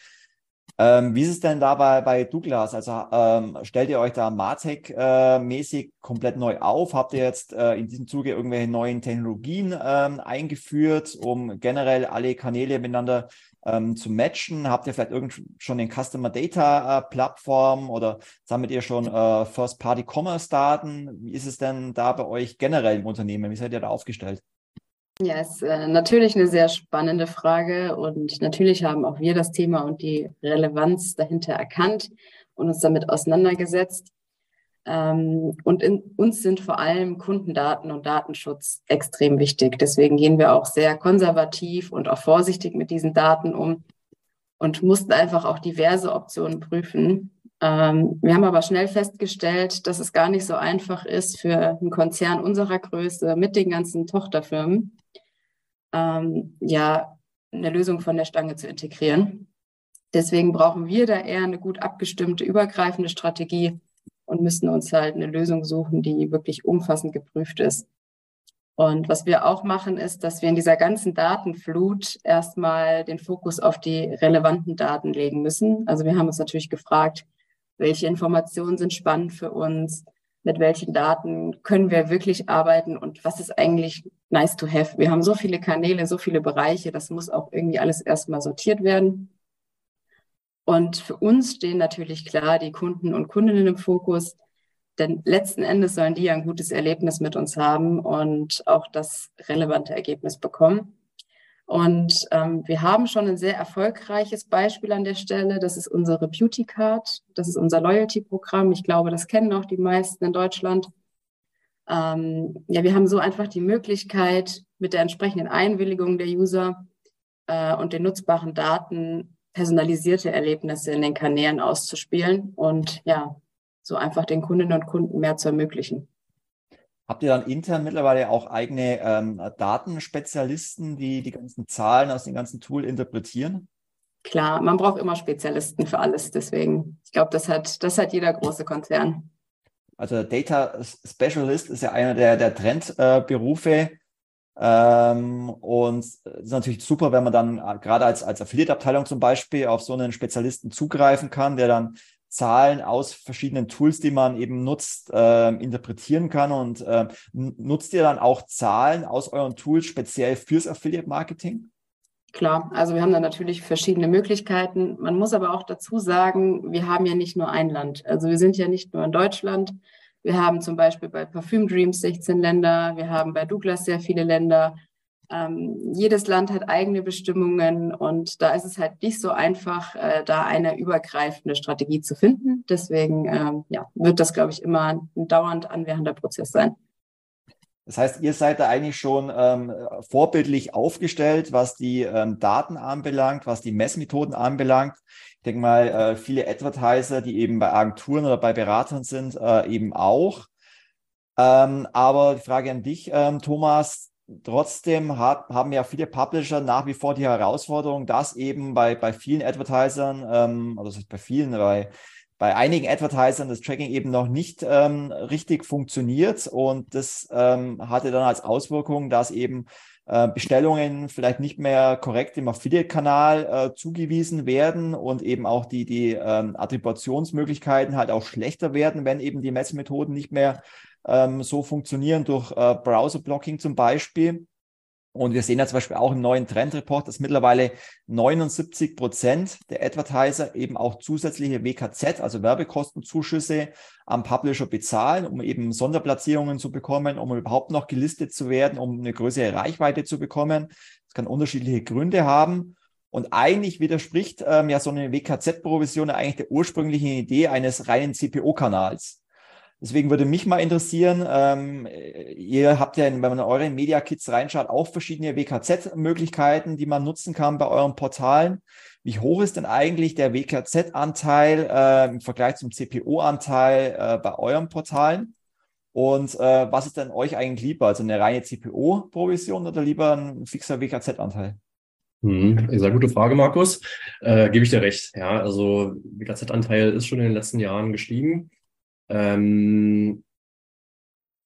Ähm, wie ist es denn da bei, bei Douglas? Also ähm, stellt ihr euch da Martech-mäßig äh, komplett neu auf? Habt ihr jetzt äh, in diesem Zuge irgendwelche neuen Technologien ähm, eingeführt, um generell alle Kanäle miteinander ähm, zu matchen? Habt ihr vielleicht irgend schon den Customer Data äh, Plattform oder sammelt ihr schon äh, First Party Commerce Daten? Wie ist es denn da bei euch generell im Unternehmen? Wie seid ihr da aufgestellt? Ja, ist äh, natürlich eine sehr spannende Frage und natürlich haben auch wir das Thema und die Relevanz dahinter erkannt und uns damit auseinandergesetzt. Ähm, und in, uns sind vor allem Kundendaten und Datenschutz extrem wichtig. Deswegen gehen wir auch sehr konservativ und auch vorsichtig mit diesen Daten um und mussten einfach auch diverse Optionen prüfen. Ähm, wir haben aber schnell festgestellt, dass es gar nicht so einfach ist für einen Konzern unserer Größe mit den ganzen Tochterfirmen, ähm, ja, eine Lösung von der Stange zu integrieren. Deswegen brauchen wir da eher eine gut abgestimmte, übergreifende Strategie, und müssen uns halt eine Lösung suchen, die wirklich umfassend geprüft ist. Und was wir auch machen, ist, dass wir in dieser ganzen Datenflut erstmal den Fokus auf die relevanten Daten legen müssen. Also wir haben uns natürlich gefragt, welche Informationen sind spannend für uns, mit welchen Daten können wir wirklich arbeiten und was ist eigentlich nice to have. Wir haben so viele Kanäle, so viele Bereiche, das muss auch irgendwie alles erstmal sortiert werden. Und für uns stehen natürlich klar die Kunden und Kundinnen im Fokus, denn letzten Endes sollen die ja ein gutes Erlebnis mit uns haben und auch das relevante Ergebnis bekommen. Und ähm, wir haben schon ein sehr erfolgreiches Beispiel an der Stelle. Das ist unsere Beauty Card. Das ist unser Loyalty-Programm. Ich glaube, das kennen auch die meisten in Deutschland. Ähm, ja, wir haben so einfach die Möglichkeit, mit der entsprechenden Einwilligung der User äh, und den nutzbaren Daten personalisierte Erlebnisse in den Kanälen auszuspielen und ja, so einfach den Kundinnen und Kunden mehr zu ermöglichen. Habt ihr dann intern mittlerweile auch eigene ähm, Datenspezialisten, die die ganzen Zahlen aus dem ganzen Tool interpretieren? Klar, man braucht immer Spezialisten für alles. Deswegen, ich glaube, das hat, das hat jeder große Konzern. Also Data Specialist ist ja einer der, der Trendberufe. Äh, ähm, und es ist natürlich super, wenn man dann äh, gerade als, als Affiliate-Abteilung zum Beispiel auf so einen Spezialisten zugreifen kann, der dann Zahlen aus verschiedenen Tools, die man eben nutzt, äh, interpretieren kann. Und äh, nutzt ihr dann auch Zahlen aus euren Tools speziell fürs Affiliate-Marketing? Klar, also wir haben da natürlich verschiedene Möglichkeiten. Man muss aber auch dazu sagen, wir haben ja nicht nur ein Land. Also wir sind ja nicht nur in Deutschland, wir haben zum Beispiel bei Perfume Dreams 16 Länder, wir haben bei Douglas sehr viele Länder. Ähm, jedes Land hat eigene Bestimmungen und da ist es halt nicht so einfach, äh, da eine übergreifende Strategie zu finden. Deswegen ähm, ja, wird das, glaube ich, immer ein dauernd anwährender Prozess sein. Das heißt, ihr seid da eigentlich schon ähm, vorbildlich aufgestellt, was die ähm, Daten anbelangt, was die Messmethoden anbelangt. Ich denke mal, äh, viele Advertiser, die eben bei Agenturen oder bei Beratern sind, äh, eben auch. Ähm, aber die Frage an dich, ähm, Thomas, trotzdem haben ja viele Publisher nach wie vor die Herausforderung, dass eben bei, bei vielen Advertisern, ähm, also bei vielen, bei bei einigen Advertisern das Tracking eben noch nicht ähm, richtig funktioniert und das hatte dann als Auswirkung, dass eben äh, Bestellungen vielleicht nicht mehr korrekt im Affiliate-Kanal äh, zugewiesen werden und eben auch die, die ähm, Attributionsmöglichkeiten halt auch schlechter werden, wenn eben die Messmethoden nicht mehr ähm, so funktionieren durch äh, Browser-Blocking zum Beispiel. Und wir sehen ja zum Beispiel auch im neuen Trendreport, dass mittlerweile 79 Prozent der Advertiser eben auch zusätzliche WKZ, also Werbekostenzuschüsse am Publisher bezahlen, um eben Sonderplatzierungen zu bekommen, um überhaupt noch gelistet zu werden, um eine größere Reichweite zu bekommen. Das kann unterschiedliche Gründe haben. Und eigentlich widerspricht ähm, ja so eine WKZ-Provision eigentlich der ursprünglichen Idee eines reinen CPO-Kanals. Deswegen würde mich mal interessieren, ähm, ihr habt ja, wenn man in eure Media Kits reinschaut, auch verschiedene WKZ-Möglichkeiten, die man nutzen kann bei euren Portalen. Wie hoch ist denn eigentlich der WKZ-Anteil äh, im Vergleich zum CPO-Anteil äh, bei euren Portalen? Und äh, was ist denn euch eigentlich lieber? Also eine reine CPO-Provision oder lieber ein fixer WKZ-Anteil? Hm, sehr gute Frage, Markus. Äh, Gebe ich dir recht. Ja, also WKZ-Anteil ist schon in den letzten Jahren gestiegen. Ähm,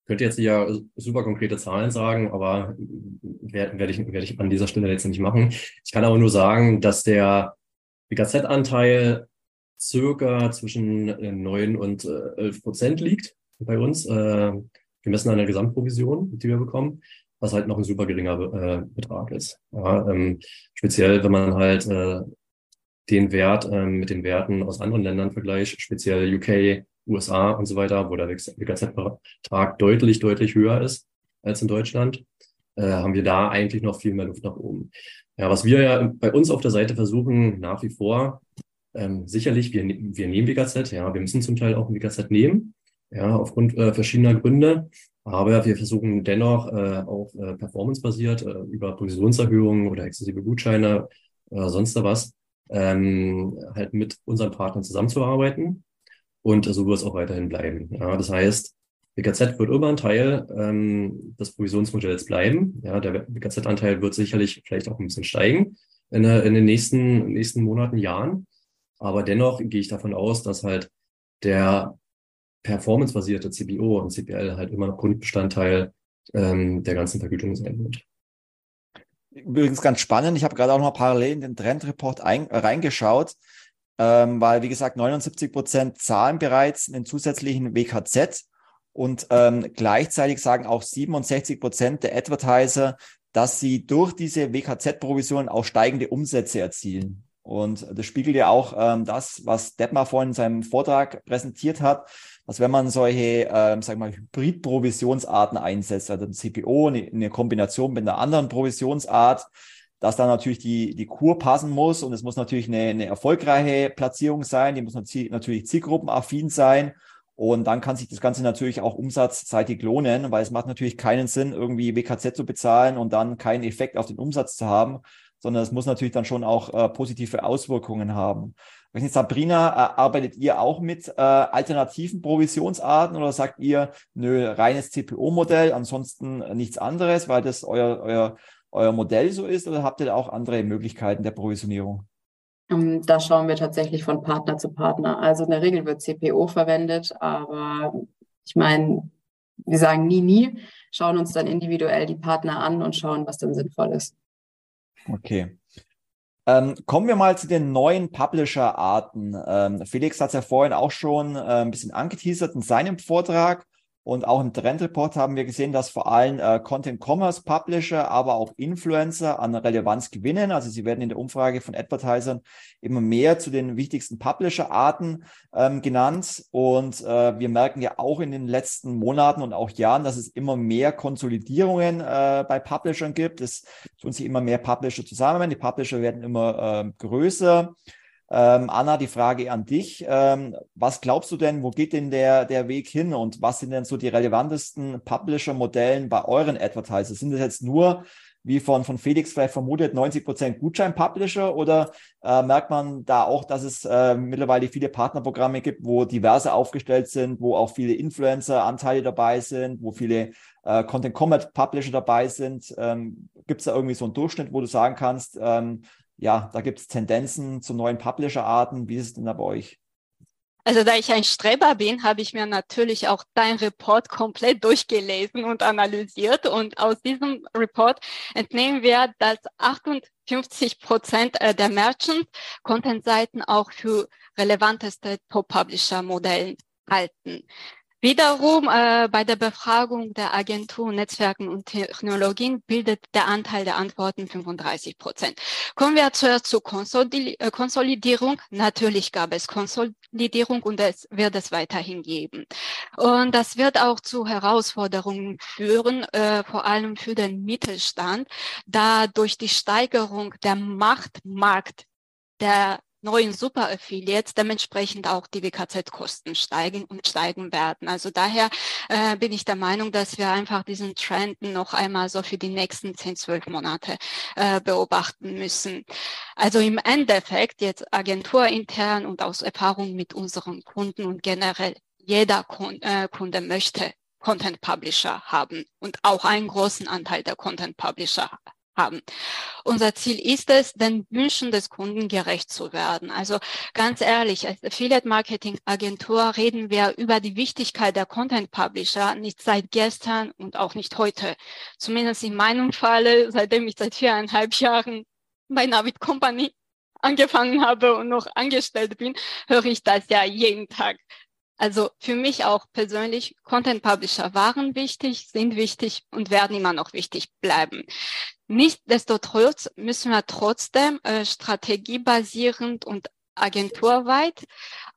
könnte jetzt ja super konkrete Zahlen sagen, aber werde werd ich, werd ich an dieser Stelle jetzt nicht machen. Ich kann aber nur sagen, dass der BKZ-Anteil circa zwischen 9 und 11 Prozent liegt bei uns, äh, gemessen an der Gesamtprovision, die wir bekommen, was halt noch ein super geringer äh, Betrag ist. Ja, ähm, speziell, wenn man halt äh, den Wert äh, mit den Werten aus anderen Ländern vergleicht, speziell UK, USA und so weiter, wo der WKZ-Betrag deutlich, deutlich höher ist als in Deutschland, äh, haben wir da eigentlich noch viel mehr Luft nach oben. Ja, was wir ja bei uns auf der Seite versuchen, nach wie vor, ähm, sicherlich, wir, wir nehmen WKZ, ja, wir müssen zum Teil auch ein WKZ nehmen, ja, aufgrund äh, verschiedener Gründe. Aber wir versuchen dennoch äh, auch äh, performancebasiert äh, über Provisionserhöhungen oder exzessive Gutscheine oder sonst was ähm, halt mit unseren Partnern zusammenzuarbeiten und so wird es auch weiterhin bleiben. Ja, das heißt, BKZ wird immer ein Teil ähm, des Provisionsmodells bleiben. Ja, der BKZ-Anteil wird sicherlich vielleicht auch ein bisschen steigen in, in den nächsten, nächsten Monaten, Jahren. Aber dennoch gehe ich davon aus, dass halt der performancebasierte CPO und CPL halt immer noch Grundbestandteil ähm, der ganzen Vergütung sein wird. Übrigens ganz spannend, ich habe gerade auch noch parallel in den Trendreport ein, reingeschaut ähm, weil, wie gesagt, 79 Prozent zahlen bereits einen zusätzlichen WKZ und ähm, gleichzeitig sagen auch 67 Prozent der Advertiser, dass sie durch diese WKZ-Provisionen auch steigende Umsätze erzielen. Und das spiegelt ja auch ähm, das, was Detmar vorhin in seinem Vortrag präsentiert hat, dass wenn man solche, ähm, sag mal, Hybrid-Provisionsarten einsetzt, also ein CPO, eine, eine Kombination mit einer anderen Provisionsart, dass da natürlich die, die Kur passen muss und es muss natürlich eine, eine erfolgreiche Platzierung sein, die muss natürlich zielgruppenaffin sein und dann kann sich das Ganze natürlich auch umsatzseitig lohnen, weil es macht natürlich keinen Sinn, irgendwie WKZ zu bezahlen und dann keinen Effekt auf den Umsatz zu haben, sondern es muss natürlich dann schon auch äh, positive Auswirkungen haben. Jetzt Sabrina, äh, arbeitet ihr auch mit äh, alternativen Provisionsarten oder sagt ihr, nö, reines CPO-Modell, ansonsten nichts anderes, weil das euer, euer euer Modell so ist oder habt ihr da auch andere Möglichkeiten der Provisionierung? Ähm, da schauen wir tatsächlich von Partner zu Partner. Also in der Regel wird CPO verwendet, aber ich meine, wir sagen nie, nie, schauen uns dann individuell die Partner an und schauen, was dann sinnvoll ist. Okay. Ähm, kommen wir mal zu den neuen Publisher-Arten. Ähm, Felix hat es ja vorhin auch schon äh, ein bisschen angeteasert in seinem Vortrag. Und auch im Trendreport haben wir gesehen, dass vor allem äh, Content Commerce Publisher, aber auch Influencer an Relevanz gewinnen. Also sie werden in der Umfrage von Advertisern immer mehr zu den wichtigsten Publisher-Arten ähm, genannt. Und äh, wir merken ja auch in den letzten Monaten und auch Jahren, dass es immer mehr Konsolidierungen äh, bei Publishern gibt. Es tun sich immer mehr Publisher zusammen. Die Publisher werden immer äh, größer. Ähm, Anna, die Frage an dich. Ähm, was glaubst du denn, wo geht denn der, der Weg hin und was sind denn so die relevantesten Publisher-Modellen bei euren Advertisers? Sind das jetzt nur, wie von, von Felix vielleicht vermutet, 90 Prozent Gutschein-Publisher oder äh, merkt man da auch, dass es äh, mittlerweile viele Partnerprogramme gibt, wo diverse aufgestellt sind, wo auch viele Influencer-Anteile dabei sind, wo viele äh, Content-Commerce-Publisher dabei sind? Ähm, gibt es da irgendwie so einen Durchschnitt, wo du sagen kannst, ähm, ja, da gibt es Tendenzen zu neuen Publisher-Arten. Wie ist es denn da bei euch? Also da ich ein Streber bin, habe ich mir natürlich auch dein Report komplett durchgelesen und analysiert. Und aus diesem Report entnehmen wir, dass 58 Prozent äh, der Merchant Content-Seiten auch für relevanteste Top-Publisher-Modellen halten. Wiederum äh, bei der Befragung der Agentur Netzwerken und Technologien bildet der Anteil der Antworten 35 Prozent. Kommen wir zuerst zur äh, Konsolidierung. Natürlich gab es Konsolidierung und es wird es weiterhin geben. Und das wird auch zu Herausforderungen führen, äh, vor allem für den Mittelstand, da durch die Steigerung der Machtmarkt der neuen Super-Affiliates dementsprechend auch die WKZ-Kosten steigen und steigen werden. Also daher äh, bin ich der Meinung, dass wir einfach diesen Trend noch einmal so für die nächsten 10, 12 Monate äh, beobachten müssen. Also im Endeffekt jetzt agenturintern und aus Erfahrung mit unseren Kunden und generell jeder äh, Kunde möchte Content Publisher haben und auch einen großen Anteil der Content Publisher haben. Unser Ziel ist es, den Wünschen des Kunden gerecht zu werden. Also ganz ehrlich, als Affiliate Marketing Agentur reden wir über die Wichtigkeit der Content Publisher nicht seit gestern und auch nicht heute. Zumindest in meinem Falle, seitdem ich seit viereinhalb Jahren bei Navid Company angefangen habe und noch angestellt bin, höre ich das ja jeden Tag. Also für mich auch persönlich, Content Publisher waren wichtig, sind wichtig und werden immer noch wichtig bleiben. Nichtsdestotrotz müssen wir trotzdem äh, strategiebasierend und agenturweit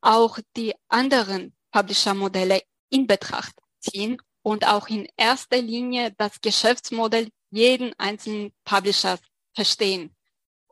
auch die anderen Publisher-Modelle in Betracht ziehen und auch in erster Linie das Geschäftsmodell jeden einzelnen Publishers verstehen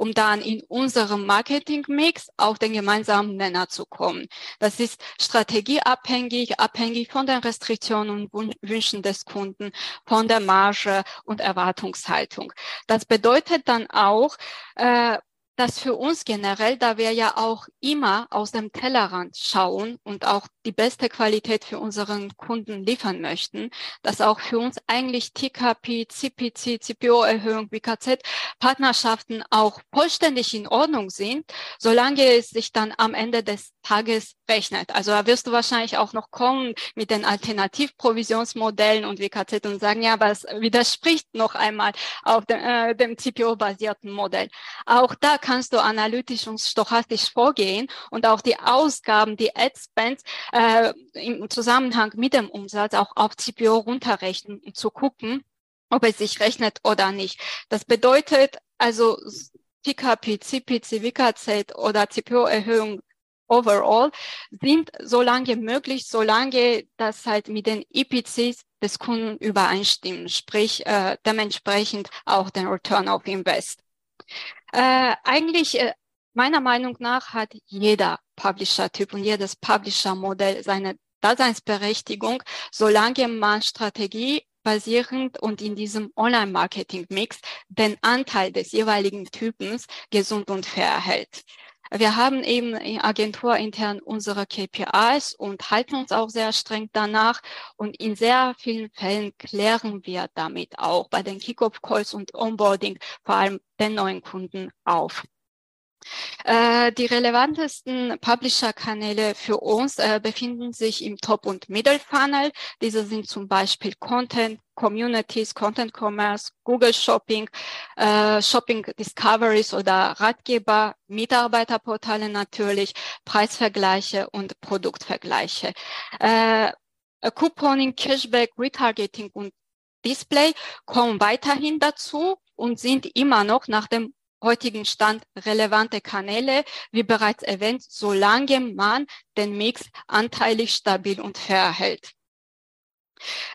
um dann in unserem Marketingmix auf den gemeinsamen Nenner zu kommen. Das ist strategieabhängig, abhängig von den Restriktionen und Wünschen des Kunden, von der Marge und Erwartungshaltung. Das bedeutet dann auch, äh, dass für uns generell, da wir ja auch immer aus dem Tellerrand schauen und auch die beste Qualität für unseren Kunden liefern möchten, dass auch für uns eigentlich TKP, CPC, CPO-Erhöhung, WKZ Partnerschaften auch vollständig in Ordnung sind, solange es sich dann am Ende des Tages rechnet. Also da wirst du wahrscheinlich auch noch kommen mit den Alternativprovisionsmodellen und WKZ und sagen, ja, es widerspricht noch einmal auf dem, äh, dem CPO-basierten Modell. Auch da kannst du analytisch und stochastisch vorgehen und auch die Ausgaben, die Ad-Spends äh, im Zusammenhang mit dem Umsatz auch auf CPO runterrechnen, um zu gucken, ob es sich rechnet oder nicht. Das bedeutet also PKP, CPC, WKZ oder CPO-Erhöhung overall sind so lange möglich, solange das halt mit den EPCs des Kunden übereinstimmen, sprich äh, dementsprechend auch den Return of Invest. Äh, eigentlich äh, meiner Meinung nach hat jeder Publisher-Typ und jedes Publisher-Modell seine Daseinsberechtigung, solange man Strategie basierend und in diesem Online-Marketing-Mix den Anteil des jeweiligen Typens gesund und fair hält. Wir haben eben in Agentur intern unsere KPIs und halten uns auch sehr streng danach. Und in sehr vielen Fällen klären wir damit auch bei den Kickoff-Calls und Onboarding vor allem den neuen Kunden auf. Äh, die relevantesten Publisher-Kanäle für uns äh, befinden sich im Top- und Middle-Funnel. Diese sind zum Beispiel Content, Communities, Content Commerce, Google Shopping, äh, Shopping Discoveries oder Ratgeber, Mitarbeiterportale natürlich, Preisvergleiche und Produktvergleiche. Äh, äh, Couponing, Cashback, Retargeting und Display kommen weiterhin dazu und sind immer noch nach dem heutigen Stand relevante Kanäle, wie bereits erwähnt, solange man den Mix anteilig stabil und fair hält.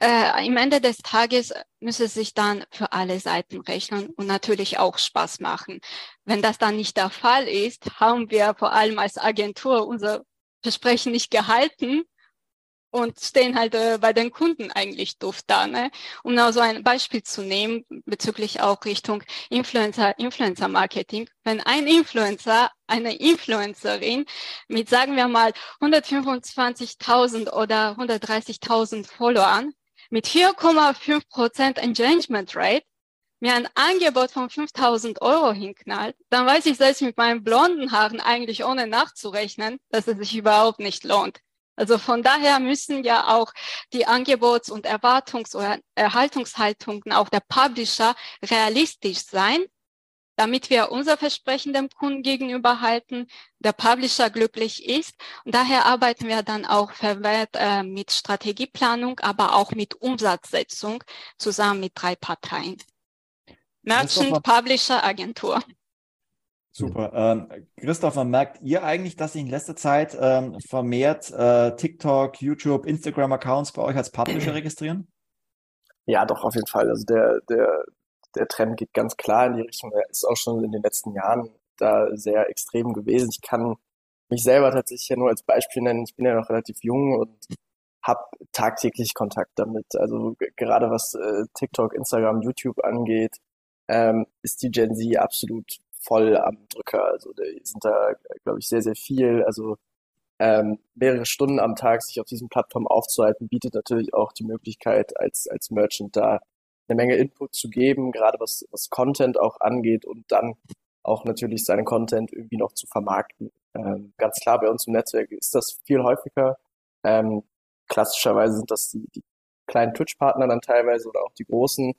Äh, Im Ende des Tages müsse sich dann für alle Seiten rechnen und natürlich auch Spaß machen. Wenn das dann nicht der Fall ist, haben wir vor allem als Agentur unser Versprechen nicht gehalten und stehen halt äh, bei den Kunden eigentlich doof da. Ne? Um noch so ein Beispiel zu nehmen, bezüglich auch Richtung Influencer, Influencer Marketing. Wenn ein Influencer, eine Influencerin mit, sagen wir mal, 125.000 oder 130.000 Followern mit 4,5 Prozent Engagement Rate mir ein Angebot von 5000 Euro hinknallt, dann weiß ich selbst mit meinen blonden Haaren eigentlich ohne nachzurechnen, dass es sich überhaupt nicht lohnt. Also von daher müssen ja auch die Angebots- und Erwartungs- oder Erhaltungshaltungen auch der Publisher realistisch sein, damit wir unser Versprechen dem Kunden gegenüber halten, der Publisher glücklich ist. Und daher arbeiten wir dann auch vermehrt äh, mit Strategieplanung, aber auch mit Umsatzsetzung zusammen mit drei Parteien. Merchant, Publisher, Agentur. Super. Ähm, Christopher, merkt ihr eigentlich, dass sich in letzter Zeit ähm, vermehrt äh, TikTok, YouTube, Instagram-Accounts bei euch als Publisher (clears throat) registrieren? Ja, doch, auf jeden Fall. Also der, der, der Trend geht ganz klar in die Richtung. Er ist auch schon in den letzten Jahren da sehr extrem gewesen. Ich kann mich selber tatsächlich ja nur als Beispiel nennen. Ich bin ja noch relativ jung und habe tagtäglich Kontakt damit. Also gerade was äh, TikTok, Instagram, YouTube angeht, ähm, ist die Gen Z absolut voll am Drücker. Also die sind da, glaube ich, sehr, sehr viel. Also ähm, mehrere Stunden am Tag sich auf diesen Plattformen aufzuhalten, bietet natürlich auch die Möglichkeit, als, als Merchant da eine Menge Input zu geben, gerade was, was Content auch angeht und dann auch natürlich seinen Content irgendwie noch zu vermarkten. Ähm, ganz klar, bei uns im Netzwerk ist das viel häufiger. Ähm, klassischerweise sind das die, die kleinen Twitch-Partner dann teilweise oder auch die großen,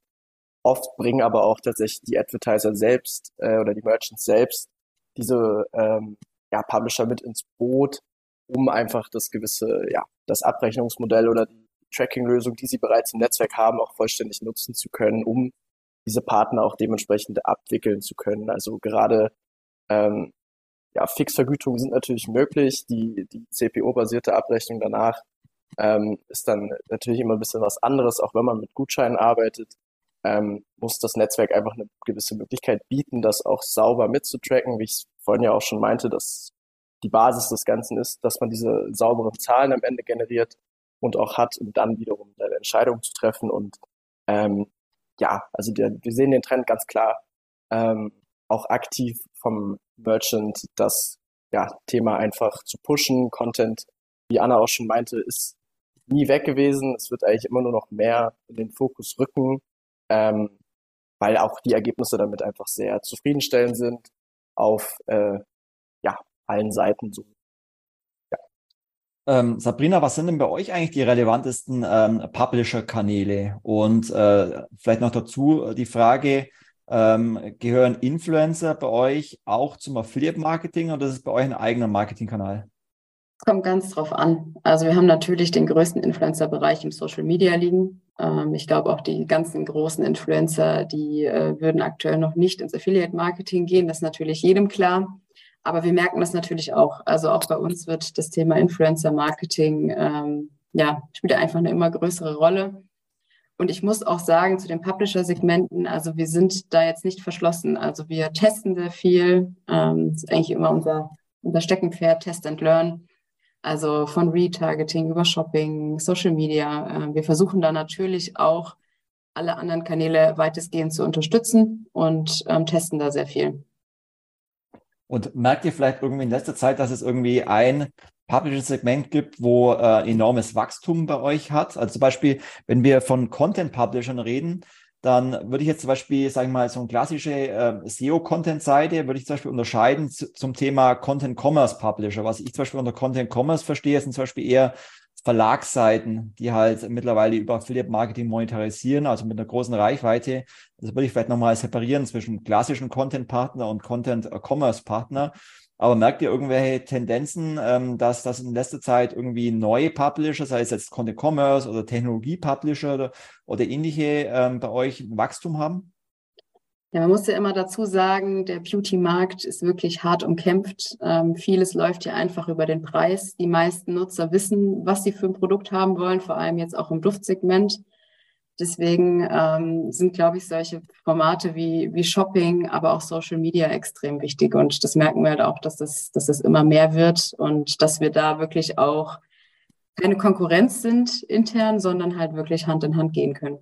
Oft bringen aber auch tatsächlich die Advertiser selbst äh, oder die Merchants selbst diese ähm, ja, Publisher mit ins Boot, um einfach das gewisse, ja, das Abrechnungsmodell oder die Tracking-Lösung, die sie bereits im Netzwerk haben, auch vollständig nutzen zu können, um diese Partner auch dementsprechend abwickeln zu können. Also gerade ähm, ja, Fixvergütungen sind natürlich möglich. Die, die CPO-basierte Abrechnung danach ähm, ist dann natürlich immer ein bisschen was anderes, auch wenn man mit Gutscheinen arbeitet ähm, muss das Netzwerk einfach eine gewisse Möglichkeit bieten, das auch sauber mitzutracken, wie ich es vorhin ja auch schon meinte, dass die Basis des Ganzen ist, dass man diese sauberen Zahlen am Ende generiert und auch hat, um dann wiederum eine Entscheidung zu treffen. Und ähm, ja, also der, wir sehen den Trend ganz klar, ähm, auch aktiv vom Merchant das ja, Thema einfach zu pushen. Content, wie Anna auch schon meinte, ist nie weg gewesen. Es wird eigentlich immer nur noch mehr in den Fokus rücken ähm, weil auch die Ergebnisse damit einfach sehr zufriedenstellend sind auf äh, ja, allen Seiten so. Ja. Ähm, Sabrina, was sind denn bei euch eigentlich die relevantesten ähm, Publisher-Kanäle? Und äh, vielleicht noch dazu die Frage, ähm, gehören Influencer bei euch auch zum Affiliate-Marketing oder ist es bei euch ein eigener Marketingkanal? Kommt ganz drauf an. Also wir haben natürlich den größten Influencer-Bereich im Social Media liegen. Ähm, ich glaube auch die ganzen großen Influencer, die äh, würden aktuell noch nicht ins Affiliate-Marketing gehen. Das ist natürlich jedem klar. Aber wir merken das natürlich auch. Also auch bei uns wird das Thema Influencer-Marketing, ähm, ja, spielt einfach eine immer größere Rolle. Und ich muss auch sagen, zu den Publisher-Segmenten, also wir sind da jetzt nicht verschlossen. Also wir testen sehr viel. Ähm, das ist eigentlich immer unser, unser Steckenpferd, Test and Learn. Also von Retargeting über Shopping, Social Media. Ähm, wir versuchen da natürlich auch alle anderen Kanäle weitestgehend zu unterstützen und ähm, testen da sehr viel. Und merkt ihr vielleicht irgendwie in letzter Zeit, dass es irgendwie ein Publisher-Segment gibt, wo äh, enormes Wachstum bei euch hat? Also zum Beispiel, wenn wir von Content-Publishern reden, dann würde ich jetzt zum Beispiel, sage ich mal, so eine klassische äh, SEO-Content-Seite, würde ich zum Beispiel unterscheiden zu, zum Thema Content-Commerce-Publisher. Was ich zum Beispiel unter Content-Commerce verstehe, sind zum Beispiel eher Verlagsseiten, die halt mittlerweile über Affiliate-Marketing monetarisieren, also mit einer großen Reichweite. Das würde ich vielleicht nochmal separieren zwischen klassischen Content-Partner und Content-Commerce-Partner. Aber merkt ihr irgendwelche Tendenzen, ähm, dass das in letzter Zeit irgendwie neue Publisher, sei es jetzt Content Commerce oder Technologie-Publisher oder, oder ähnliche, ähm, bei euch ein Wachstum haben? Ja, man muss ja immer dazu sagen, der Beauty-Markt ist wirklich hart umkämpft. Ähm, vieles läuft hier einfach über den Preis. Die meisten Nutzer wissen, was sie für ein Produkt haben wollen, vor allem jetzt auch im Duftsegment. Deswegen ähm, sind, glaube ich, solche Formate wie, wie Shopping, aber auch Social Media extrem wichtig. Und das merken wir halt auch, dass das, dass das immer mehr wird und dass wir da wirklich auch keine Konkurrenz sind intern, sondern halt wirklich Hand in Hand gehen können.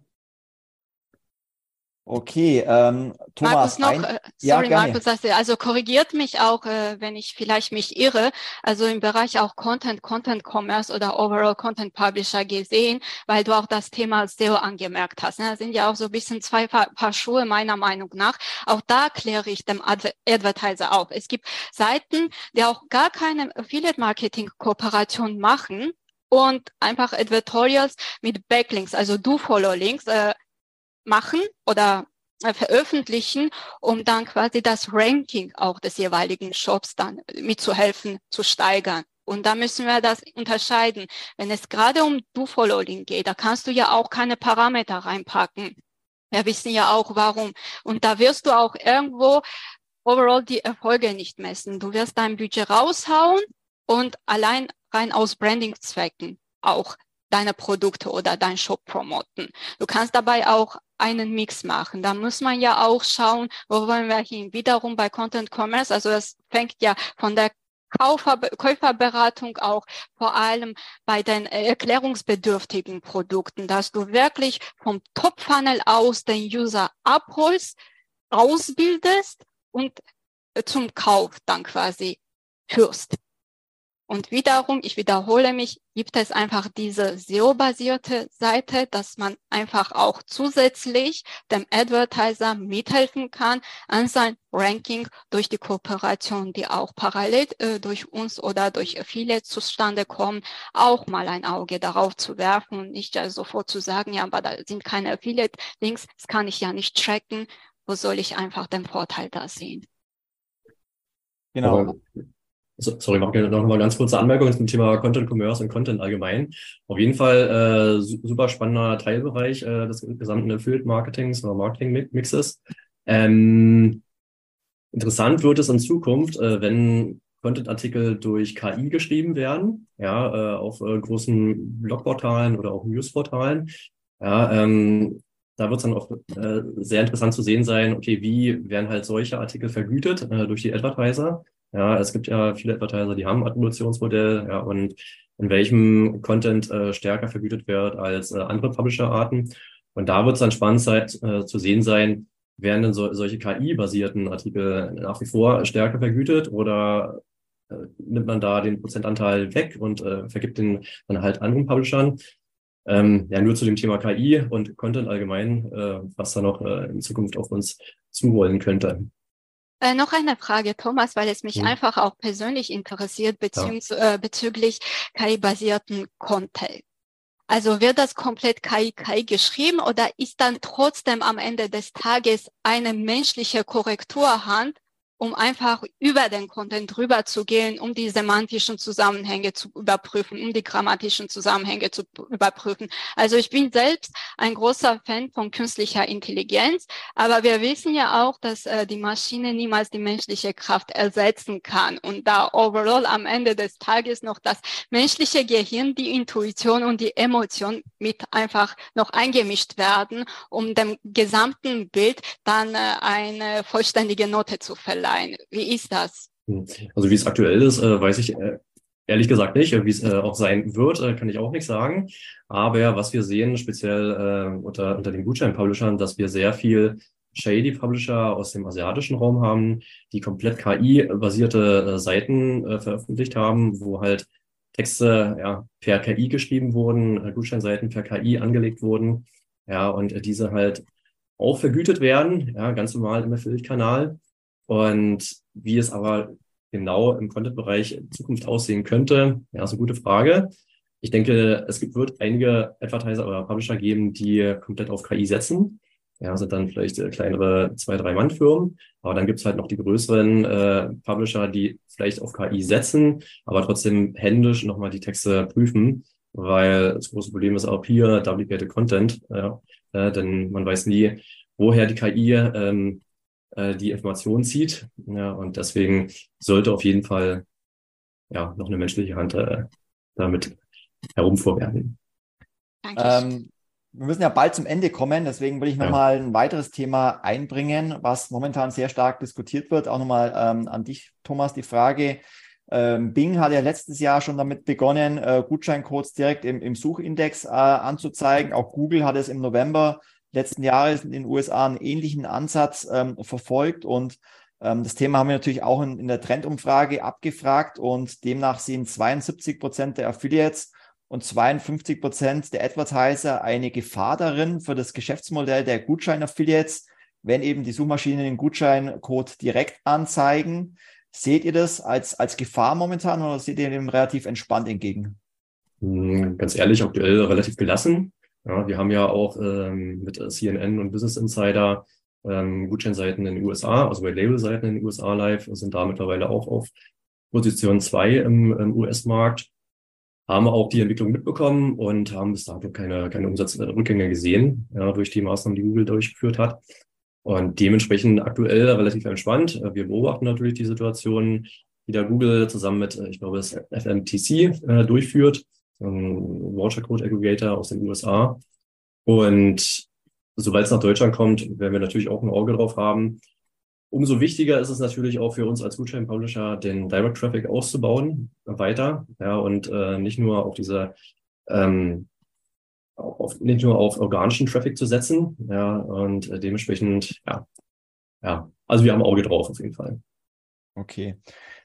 Okay, ähm, Thomas. Markus noch, ein, äh, sorry, ja, Markus, also korrigiert mich auch, äh, wenn ich vielleicht mich irre. Also im Bereich auch Content, Content Commerce oder Overall Content Publisher gesehen, weil du auch das Thema SEO angemerkt hast. Ne? Das sind ja auch so ein bisschen zwei Paar, Paar Schuhe meiner Meinung nach. Auch da kläre ich dem Adver Advertiser auf. Es gibt Seiten, die auch gar keine Affiliate Marketing Kooperation machen und einfach Advertorials mit Backlinks, also Do-Follow-Links, äh, machen oder äh, veröffentlichen, um dann quasi das Ranking auch des jeweiligen Shops dann mitzuhelfen, zu steigern. Und da müssen wir das unterscheiden. Wenn es gerade um Do-Following geht, da kannst du ja auch keine Parameter reinpacken. Wir wissen ja auch warum. Und da wirst du auch irgendwo overall die Erfolge nicht messen. Du wirst dein Budget raushauen und allein rein aus Branding-Zwecken auch deine Produkte oder dein Shop promoten. Du kannst dabei auch einen Mix machen. Da muss man ja auch schauen, wo wollen wir hin. Wiederum bei Content Commerce, also es fängt ja von der Kaufer, Käuferberatung auch vor allem bei den erklärungsbedürftigen Produkten, dass du wirklich vom Top-Funnel aus den User abholst, ausbildest und zum Kauf dann quasi führst. Und wiederum, ich wiederhole mich, gibt es einfach diese SEO-basierte Seite, dass man einfach auch zusätzlich dem Advertiser mithelfen kann an sein Ranking durch die Kooperation, die auch parallel äh, durch uns oder durch viele zustande kommen, auch mal ein Auge darauf zu werfen und nicht ja sofort zu sagen, ja, aber da sind keine Affiliate-Links, das kann ich ja nicht tracken. Wo soll ich einfach den Vorteil da sehen? Genau. Sorry, mach noch mal ganz kurze Anmerkung zum Thema Content Commerce und Content allgemein. Auf jeden Fall äh, super spannender Teilbereich äh, des gesamten Affiliate Marketings oder Marketing Mixes. Ähm, interessant wird es in Zukunft, äh, wenn Content-Artikel durch KI geschrieben werden, ja, äh, auf äh, großen Blogportalen oder auch Newsportalen. Ja, ähm, da wird es dann auch äh, sehr interessant zu sehen sein, okay, wie werden halt solche Artikel vergütet äh, durch die Advertiser? Ja, es gibt ja viele Advertiser, die haben ein Attributionsmodell, ja, und in welchem Content äh, stärker vergütet wird als äh, andere Publisher-Arten. Und da wird es dann spannend sein, äh, zu sehen sein, werden denn so, solche KI-basierten Artikel nach wie vor stärker vergütet oder äh, nimmt man da den Prozentanteil weg und äh, vergibt den dann halt anderen Publishern? Ähm, ja, nur zu dem Thema KI und Content allgemein, äh, was da noch äh, in Zukunft auf uns zuholen könnte. Äh, noch eine Frage, Thomas, weil es mich mhm. einfach auch persönlich interessiert ja. äh, bezüglich KI-basierten Content. Also wird das komplett KI, KI geschrieben oder ist dann trotzdem am Ende des Tages eine menschliche Korrekturhand, um einfach über den Content drüber zu gehen, um die semantischen Zusammenhänge zu überprüfen, um die grammatischen Zusammenhänge zu überprüfen. Also ich bin selbst ein großer Fan von künstlicher Intelligenz, aber wir wissen ja auch, dass äh, die Maschine niemals die menschliche Kraft ersetzen kann und da overall am Ende des Tages noch das menschliche Gehirn, die Intuition und die Emotion mit einfach noch eingemischt werden, um dem gesamten Bild dann äh, eine vollständige Note zu verleihen sein? Wie ist das? Hm. Also wie es aktuell ist, äh, weiß ich äh, ehrlich gesagt nicht. Wie es äh, auch sein wird, kann ich auch nicht sagen. Aber was wir sehen, speziell unter, unter den Gutschein-Publishern, dass wir sehr viel shady Publisher aus dem asiatischen Raum haben, die komplett KI-basierte Seiten veröffentlicht haben, wo halt Texte ja, per KI geschrieben wurden, Gutscheinseiten per KI angelegt wurden, ja, und diese halt auch vergütet werden, ja, ganz normal im Affiliate-Kanal. Und wie es aber genau im Content-Bereich in Zukunft aussehen könnte, ja, ist eine gute Frage. Ich denke, es gibt, wird einige Advertiser oder Publisher geben, die komplett auf KI setzen. Ja, sind dann vielleicht äh, kleinere zwei, drei Mann-Firmen. Aber dann gibt's halt noch die größeren äh, Publisher, die vielleicht auf KI setzen, aber trotzdem händisch nochmal die Texte prüfen, weil das große Problem ist auch hier Duplicated Content. Ja, äh, denn man weiß nie, woher die KI ähm, äh, die Information zieht. Ja, und deswegen sollte auf jeden Fall ja noch eine menschliche Hand äh, damit herumvorwerfen. Ähm, wir müssen ja bald zum Ende kommen, deswegen will ich nochmal ja. ein weiteres Thema einbringen, was momentan sehr stark diskutiert wird. Auch nochmal ähm, an dich, Thomas, die Frage. Ähm, Bing hat ja letztes Jahr schon damit begonnen, äh, Gutscheincodes direkt im, im Suchindex äh, anzuzeigen. Auch Google hat es im November letzten Jahres in den USA einen ähnlichen Ansatz ähm, verfolgt und ähm, das Thema haben wir natürlich auch in, in der Trendumfrage abgefragt und demnach sehen 72 Prozent der Affiliates und 52 Prozent der Advertiser eine Gefahr darin für das Geschäftsmodell der Gutschein-Affiliates, wenn eben die Suchmaschinen den Gutscheincode direkt anzeigen. Seht ihr das als, als Gefahr momentan oder seht ihr dem relativ entspannt entgegen? Hm, ganz ehrlich, aktuell relativ gelassen. Ja, wir haben ja auch ähm, mit CNN und Business Insider ähm, Gutscheinseiten in den USA, also bei Labelseiten in den USA live, sind da mittlerweile auch auf Position zwei im, im US-Markt haben auch die Entwicklung mitbekommen und haben bis dato keine, keine Umsatzrückgänge gesehen, ja, durch die Maßnahmen, die Google durchgeführt hat. Und dementsprechend aktuell relativ entspannt. Wir beobachten natürlich die Situation, die da Google zusammen mit, ich glaube, das FMTC äh, durchführt, ein Voucher Code Aggregator aus den USA. Und sobald es nach Deutschland kommt, werden wir natürlich auch ein Auge drauf haben, Umso wichtiger ist es natürlich auch für uns als Gutschein-Publisher, den Direct Traffic auszubauen weiter, ja, und äh, nicht nur auf diese ähm, auf, nicht nur auf organischen Traffic zu setzen, ja, und äh, dementsprechend, ja, ja, also wir haben Auge drauf auf jeden Fall. Okay.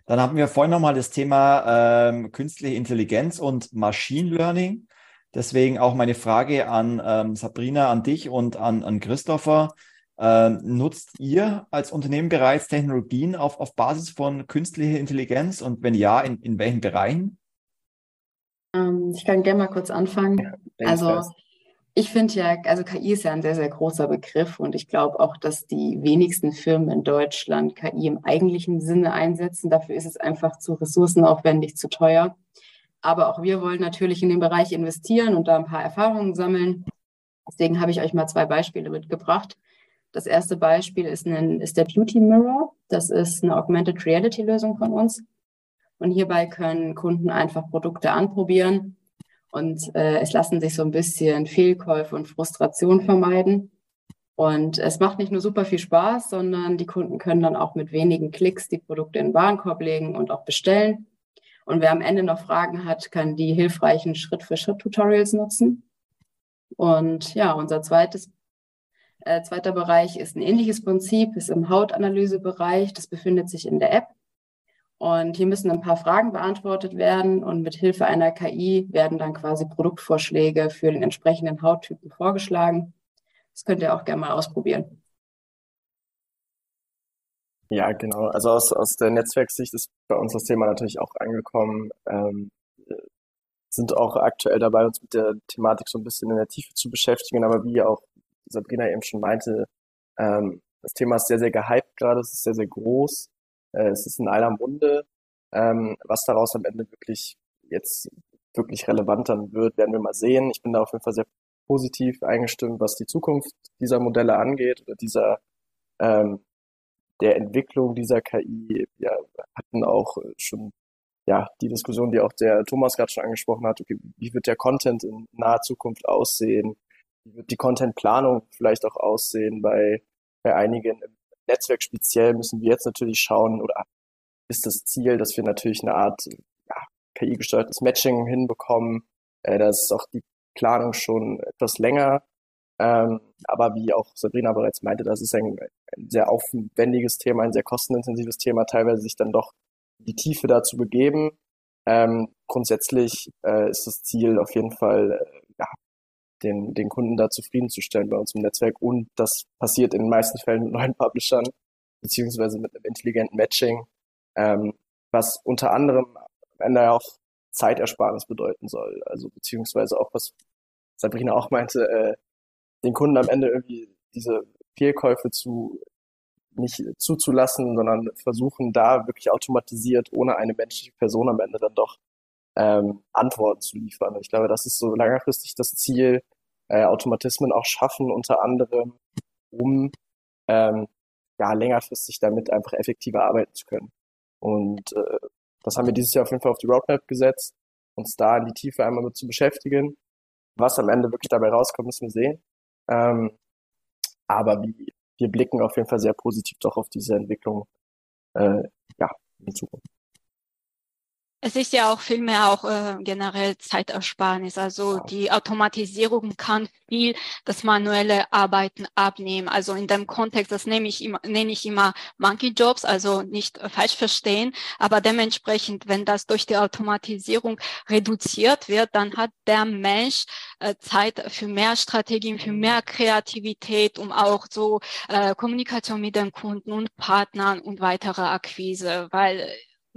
Dann haben wir vorhin nochmal das Thema ähm, künstliche Intelligenz und Machine Learning. Deswegen auch meine Frage an ähm, Sabrina, an dich und an, an Christopher. Ähm, nutzt ihr als Unternehmen bereits Technologien auf, auf Basis von künstlicher Intelligenz und wenn ja, in, in welchen Bereichen? Ähm, ich kann gerne mal kurz anfangen. Ja, also ich finde ja, also KI ist ja ein sehr, sehr großer Begriff und ich glaube auch, dass die wenigsten Firmen in Deutschland KI im eigentlichen Sinne einsetzen. Dafür ist es einfach zu ressourcenaufwendig, zu teuer. Aber auch wir wollen natürlich in den Bereich investieren und da ein paar Erfahrungen sammeln. Deswegen habe ich euch mal zwei Beispiele mitgebracht. Das erste Beispiel ist, ein, ist der Beauty Mirror. Das ist eine Augmented Reality Lösung von uns. Und hierbei können Kunden einfach Produkte anprobieren und äh, es lassen sich so ein bisschen Fehlkäufe und Frustration vermeiden. Und es macht nicht nur super viel Spaß, sondern die Kunden können dann auch mit wenigen Klicks die Produkte in den Warenkorb legen und auch bestellen. Und wer am Ende noch Fragen hat, kann die hilfreichen Schritt-für-Schritt-Tutorials nutzen. Und ja, unser zweites äh, zweiter Bereich ist ein ähnliches Prinzip, ist im Hautanalysebereich. Das befindet sich in der App. Und hier müssen ein paar Fragen beantwortet werden und mit Hilfe einer KI werden dann quasi Produktvorschläge für den entsprechenden Hauttypen vorgeschlagen. Das könnt ihr auch gerne mal ausprobieren. Ja, genau. Also aus, aus der Netzwerksicht ist bei uns das Thema natürlich auch angekommen. Ähm, sind auch aktuell dabei, uns mit der Thematik so ein bisschen in der Tiefe zu beschäftigen, aber wie auch Sabrina eben schon meinte, ähm, das Thema ist sehr, sehr gehypt gerade, es ist sehr, sehr groß, äh, es ist in aller Munde. Ähm, was daraus am Ende wirklich jetzt wirklich relevant dann wird, werden wir mal sehen. Ich bin da auf jeden Fall sehr positiv eingestimmt, was die Zukunft dieser Modelle angeht oder dieser ähm, der Entwicklung dieser KI. Wir hatten auch schon ja die Diskussion, die auch der Thomas gerade schon angesprochen hat. Okay, wie wird der Content in naher Zukunft aussehen? Wie wird die Contentplanung vielleicht auch aussehen bei, bei einigen im Netzwerk speziell müssen wir jetzt natürlich schauen oder ist das Ziel, dass wir natürlich eine Art ja, KI-gesteuertes Matching hinbekommen. Äh, da ist auch die Planung schon etwas länger. Ähm, aber wie auch Sabrina bereits meinte, das ist ein, ein sehr aufwendiges Thema, ein sehr kostenintensives Thema, teilweise sich dann doch die Tiefe dazu begeben. Ähm, grundsätzlich äh, ist das Ziel auf jeden Fall, äh, ja, den, den Kunden da zufriedenzustellen bei uns im Netzwerk. Und das passiert in den meisten Fällen mit neuen (laughs) Publishern, beziehungsweise mit einem intelligenten Matching, ähm, was unter anderem am Ende auch Zeitersparnis bedeuten soll. Also beziehungsweise auch, was Sabrina auch meinte, äh, den Kunden am Ende irgendwie diese Fehlkäufe zu nicht zuzulassen, sondern versuchen da wirklich automatisiert, ohne eine menschliche Person am Ende dann doch ähm, Antworten zu liefern. Ich glaube, das ist so längerfristig das Ziel, äh, Automatismen auch schaffen, unter anderem, um ähm, ja, längerfristig damit einfach effektiver arbeiten zu können. Und äh, das haben wir dieses Jahr auf jeden Fall auf die Roadmap gesetzt, uns da in die Tiefe einmal mit zu beschäftigen. Was am Ende wirklich dabei rauskommt, müssen wir sehen. Ähm, aber wir blicken auf jeden Fall sehr positiv doch auf diese Entwicklung äh, ja, in Zukunft. Es ist ja auch vielmehr auch äh, generell Zeitersparnis. Also ja. die Automatisierung kann viel das manuelle Arbeiten abnehmen. Also in dem Kontext, das nehme ich immer, nenne ich immer Monkey Jobs, also nicht äh, falsch verstehen. Aber dementsprechend, wenn das durch die Automatisierung reduziert wird, dann hat der Mensch äh, Zeit für mehr Strategien, für mehr Kreativität, um auch so äh, Kommunikation mit den Kunden und Partnern und weitere Akquise, weil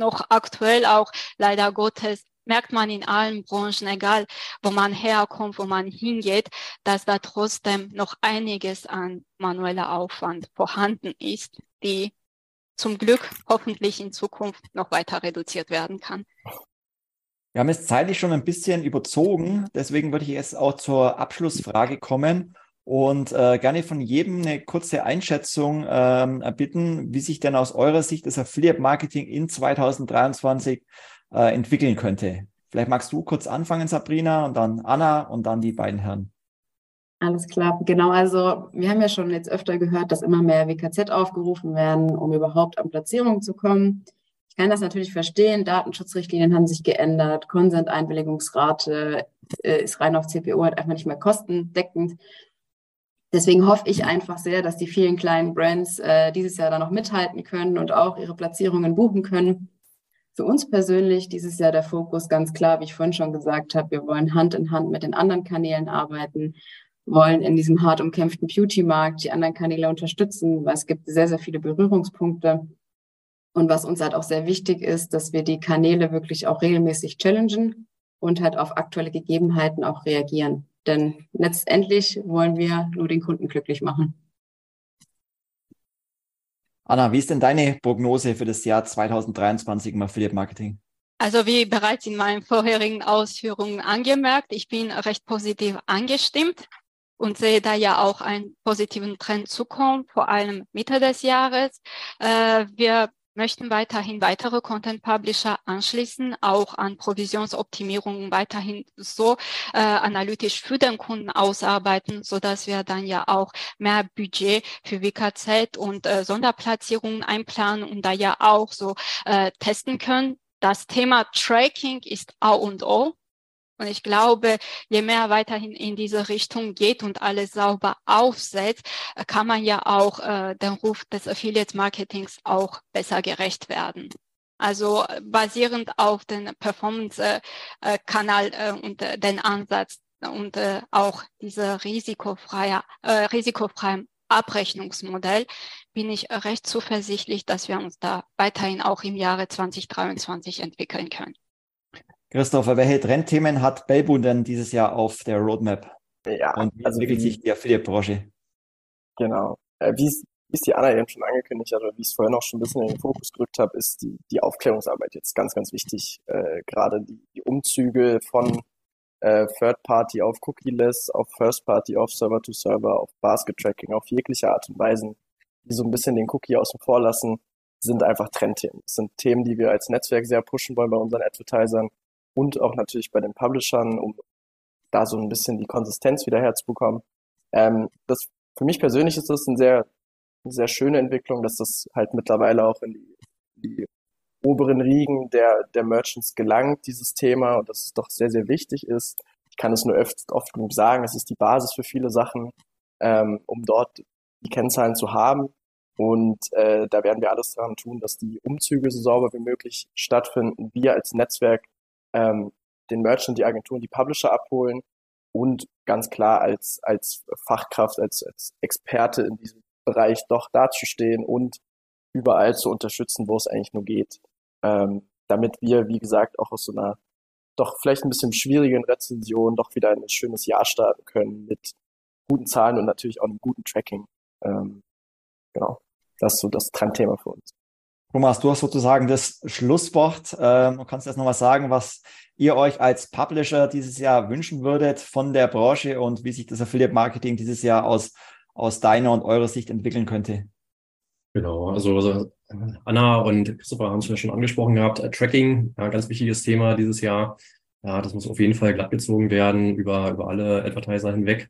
noch aktuell auch leider Gottes merkt man in allen Branchen, egal wo man herkommt, wo man hingeht, dass da trotzdem noch einiges an manueller Aufwand vorhanden ist, die zum Glück hoffentlich in Zukunft noch weiter reduziert werden kann. Wir haben es zeitlich schon ein bisschen überzogen, deswegen würde ich jetzt auch zur Abschlussfrage kommen und äh, gerne von jedem eine kurze Einschätzung ähm, bitten, wie sich denn aus eurer Sicht das Affiliate Marketing in 2023 äh, entwickeln könnte. Vielleicht magst du kurz anfangen, Sabrina, und dann Anna und dann die beiden Herren. Alles klar, genau. Also wir haben ja schon jetzt öfter gehört, dass immer mehr WKZ aufgerufen werden, um überhaupt an Platzierungen zu kommen. Ich kann das natürlich verstehen. Datenschutzrichtlinien haben sich geändert. Consent-Einwilligungsrate äh, ist rein auf CPO halt einfach nicht mehr kostendeckend. Deswegen hoffe ich einfach sehr, dass die vielen kleinen Brands äh, dieses Jahr da noch mithalten können und auch ihre Platzierungen buchen können. Für uns persönlich dieses Jahr der Fokus ganz klar, wie ich vorhin schon gesagt habe, wir wollen Hand in Hand mit den anderen Kanälen arbeiten, wollen in diesem hart umkämpften Beauty-Markt die anderen Kanäle unterstützen, weil es gibt sehr, sehr viele Berührungspunkte. Und was uns halt auch sehr wichtig ist, dass wir die Kanäle wirklich auch regelmäßig challengen und halt auf aktuelle Gegebenheiten auch reagieren. Denn letztendlich wollen wir nur den Kunden glücklich machen. Anna, wie ist denn deine Prognose für das Jahr 2023 im Affiliate Marketing? Also wie bereits in meinen vorherigen Ausführungen angemerkt, ich bin recht positiv angestimmt und sehe da ja auch einen positiven Trend zukommen, vor allem Mitte des Jahres. Äh, wir möchten weiterhin weitere Content Publisher anschließen, auch an Provisionsoptimierungen weiterhin so äh, analytisch für den Kunden ausarbeiten, so dass wir dann ja auch mehr Budget für WKZ und äh, Sonderplatzierungen einplanen und da ja auch so äh, testen können. Das Thema Tracking ist A und O und ich glaube, je mehr weiterhin in diese Richtung geht und alles sauber aufsetzt, äh, kann man ja auch äh, den Ruf des Affiliate Marketings auch besser gerecht werden. Also äh, basierend auf den Performance-Kanal äh, äh, und äh, den Ansatz und äh, auch diese risikofreie, äh, risikofreien Abrechnungsmodell bin ich recht zuversichtlich, dass wir uns da weiterhin auch im Jahre 2023 entwickeln können. Christopher, welche Trendthemen hat Belbun denn dieses Jahr auf der Roadmap? Ja, Und wie also entwickelt wie, sich die Affiliate-Branche? Genau. Äh, wie es wie es die Anna eben schon angekündigt hat, oder wie ich es vorhin auch schon ein bisschen in den Fokus gerückt habe, ist die, die Aufklärungsarbeit jetzt ganz, ganz wichtig. Äh, Gerade die, die Umzüge von äh, Third Party auf Cookie-less, auf First Party, auf Server-to-Server, auf Basket-Tracking, auf jegliche Art und Weise, die so ein bisschen den Cookie außen vor lassen, sind einfach Trendthemen. Das sind Themen, die wir als Netzwerk sehr pushen wollen bei unseren Advertisern und auch natürlich bei den Publishern, um da so ein bisschen die Konsistenz wieder herzubekommen. Ähm, das, für mich persönlich ist das ein sehr, eine sehr schöne Entwicklung, dass das halt mittlerweile auch in die, die oberen Riegen der, der Merchants gelangt, dieses Thema, und dass es doch sehr, sehr wichtig ist. Ich kann es nur oft, oft genug sagen, es ist die Basis für viele Sachen, ähm, um dort die Kennzahlen zu haben. Und äh, da werden wir alles daran tun, dass die Umzüge so sauber wie möglich stattfinden. Wir als Netzwerk ähm, den Merchant, die Agenturen, die Publisher abholen und ganz klar als, als Fachkraft, als, als Experte in diesem Bereich doch dazustehen und überall zu unterstützen, wo es eigentlich nur geht. Ähm, damit wir, wie gesagt, auch aus so einer doch vielleicht ein bisschen schwierigen Rezension doch wieder ein schönes Jahr starten können mit guten Zahlen und natürlich auch einem guten Tracking. Ähm, genau, das ist so das Trendthema für uns. Thomas, du hast sozusagen das Schlusswort. Ähm, du kannst jetzt noch was sagen, was ihr euch als Publisher dieses Jahr wünschen würdet von der Branche und wie sich das Affiliate Marketing dieses Jahr aus, aus deiner und eurer Sicht entwickeln könnte? Genau, also, also Anna und Christopher haben es ja schon angesprochen gehabt. Äh, Tracking, ja, ganz wichtiges Thema dieses Jahr. Ja, das muss auf jeden Fall glattgezogen werden über, über alle Advertiser hinweg.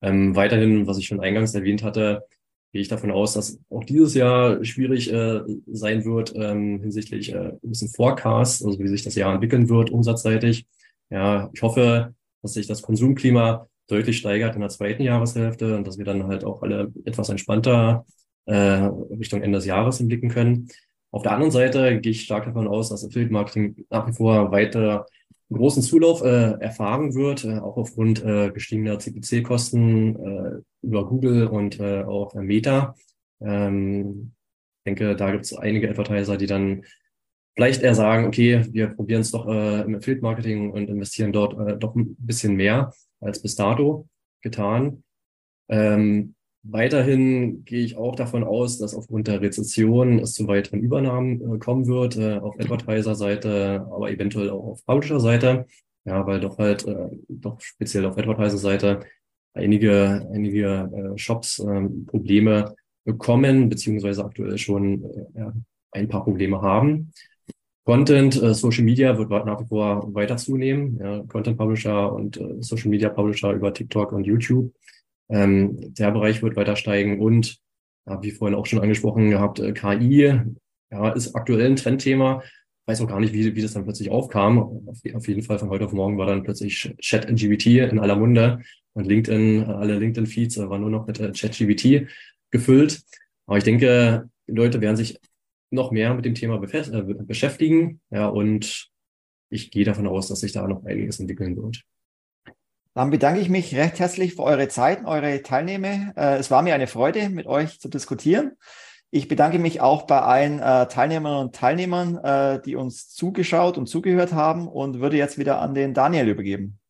Ähm, weiterhin, was ich schon eingangs erwähnt hatte, gehe ich davon aus, dass auch dieses Jahr schwierig äh, sein wird ähm, hinsichtlich äh, ein bisschen Forecast, also wie sich das Jahr entwickeln wird, umsatzseitig. Ja, ich hoffe, dass sich das Konsumklima deutlich steigert in der zweiten Jahreshälfte und dass wir dann halt auch alle etwas entspannter äh, Richtung Ende des Jahres blicken können. Auf der anderen Seite gehe ich stark davon aus, dass Affiliate Marketing nach wie vor weiter großen Zulauf äh, erfahren wird, äh, auch aufgrund äh, gestiegener CPC-Kosten äh, über Google und äh, auch äh, Meta. Ähm, ich denke, da gibt es einige Advertiser, die dann vielleicht eher sagen, okay, wir probieren es doch äh, im Affiliate-Marketing und investieren dort äh, doch ein bisschen mehr als bis dato getan. Ähm, Weiterhin gehe ich auch davon aus, dass aufgrund der Rezession es zu weiteren Übernahmen äh, kommen wird, äh, auf Advertiser-Seite, aber eventuell auch auf Publisher-Seite. Ja, weil doch halt, äh, doch speziell auf Advertiser-Seite einige, einige Shops ähm, Probleme bekommen, beziehungsweise aktuell schon ein paar Probleme haben. Content, Social Media wird nach wie vor weiter zunehmen. Ja, Content Publisher und Social Media Publisher über TikTok und YouTube ähm, der Bereich wird weiter steigen und, ja, wie vorhin auch schon angesprochen gehabt, äh, KI ja, ist aktuell ein Trendthema. Ich weiß auch gar nicht, wie, wie das dann plötzlich aufkam. Auf, auf jeden Fall von heute auf morgen war dann plötzlich Chat-LGBT in aller Munde und LinkedIn, alle LinkedIn-Feeds äh, waren nur noch mit äh, Chat-GBT gefüllt. Aber ich denke, die Leute werden sich noch mehr mit dem Thema äh, beschäftigen. Ja, und ich gehe davon aus, dass sich da noch einiges entwickeln wird. Dann bedanke ich mich recht herzlich für eure Zeit, eure Teilnehmer. Äh, es war mir eine Freude, mit euch zu diskutieren. Ich bedanke mich auch bei allen äh, Teilnehmerinnen und Teilnehmern, äh, die uns zugeschaut und zugehört haben und würde jetzt wieder an den Daniel übergeben.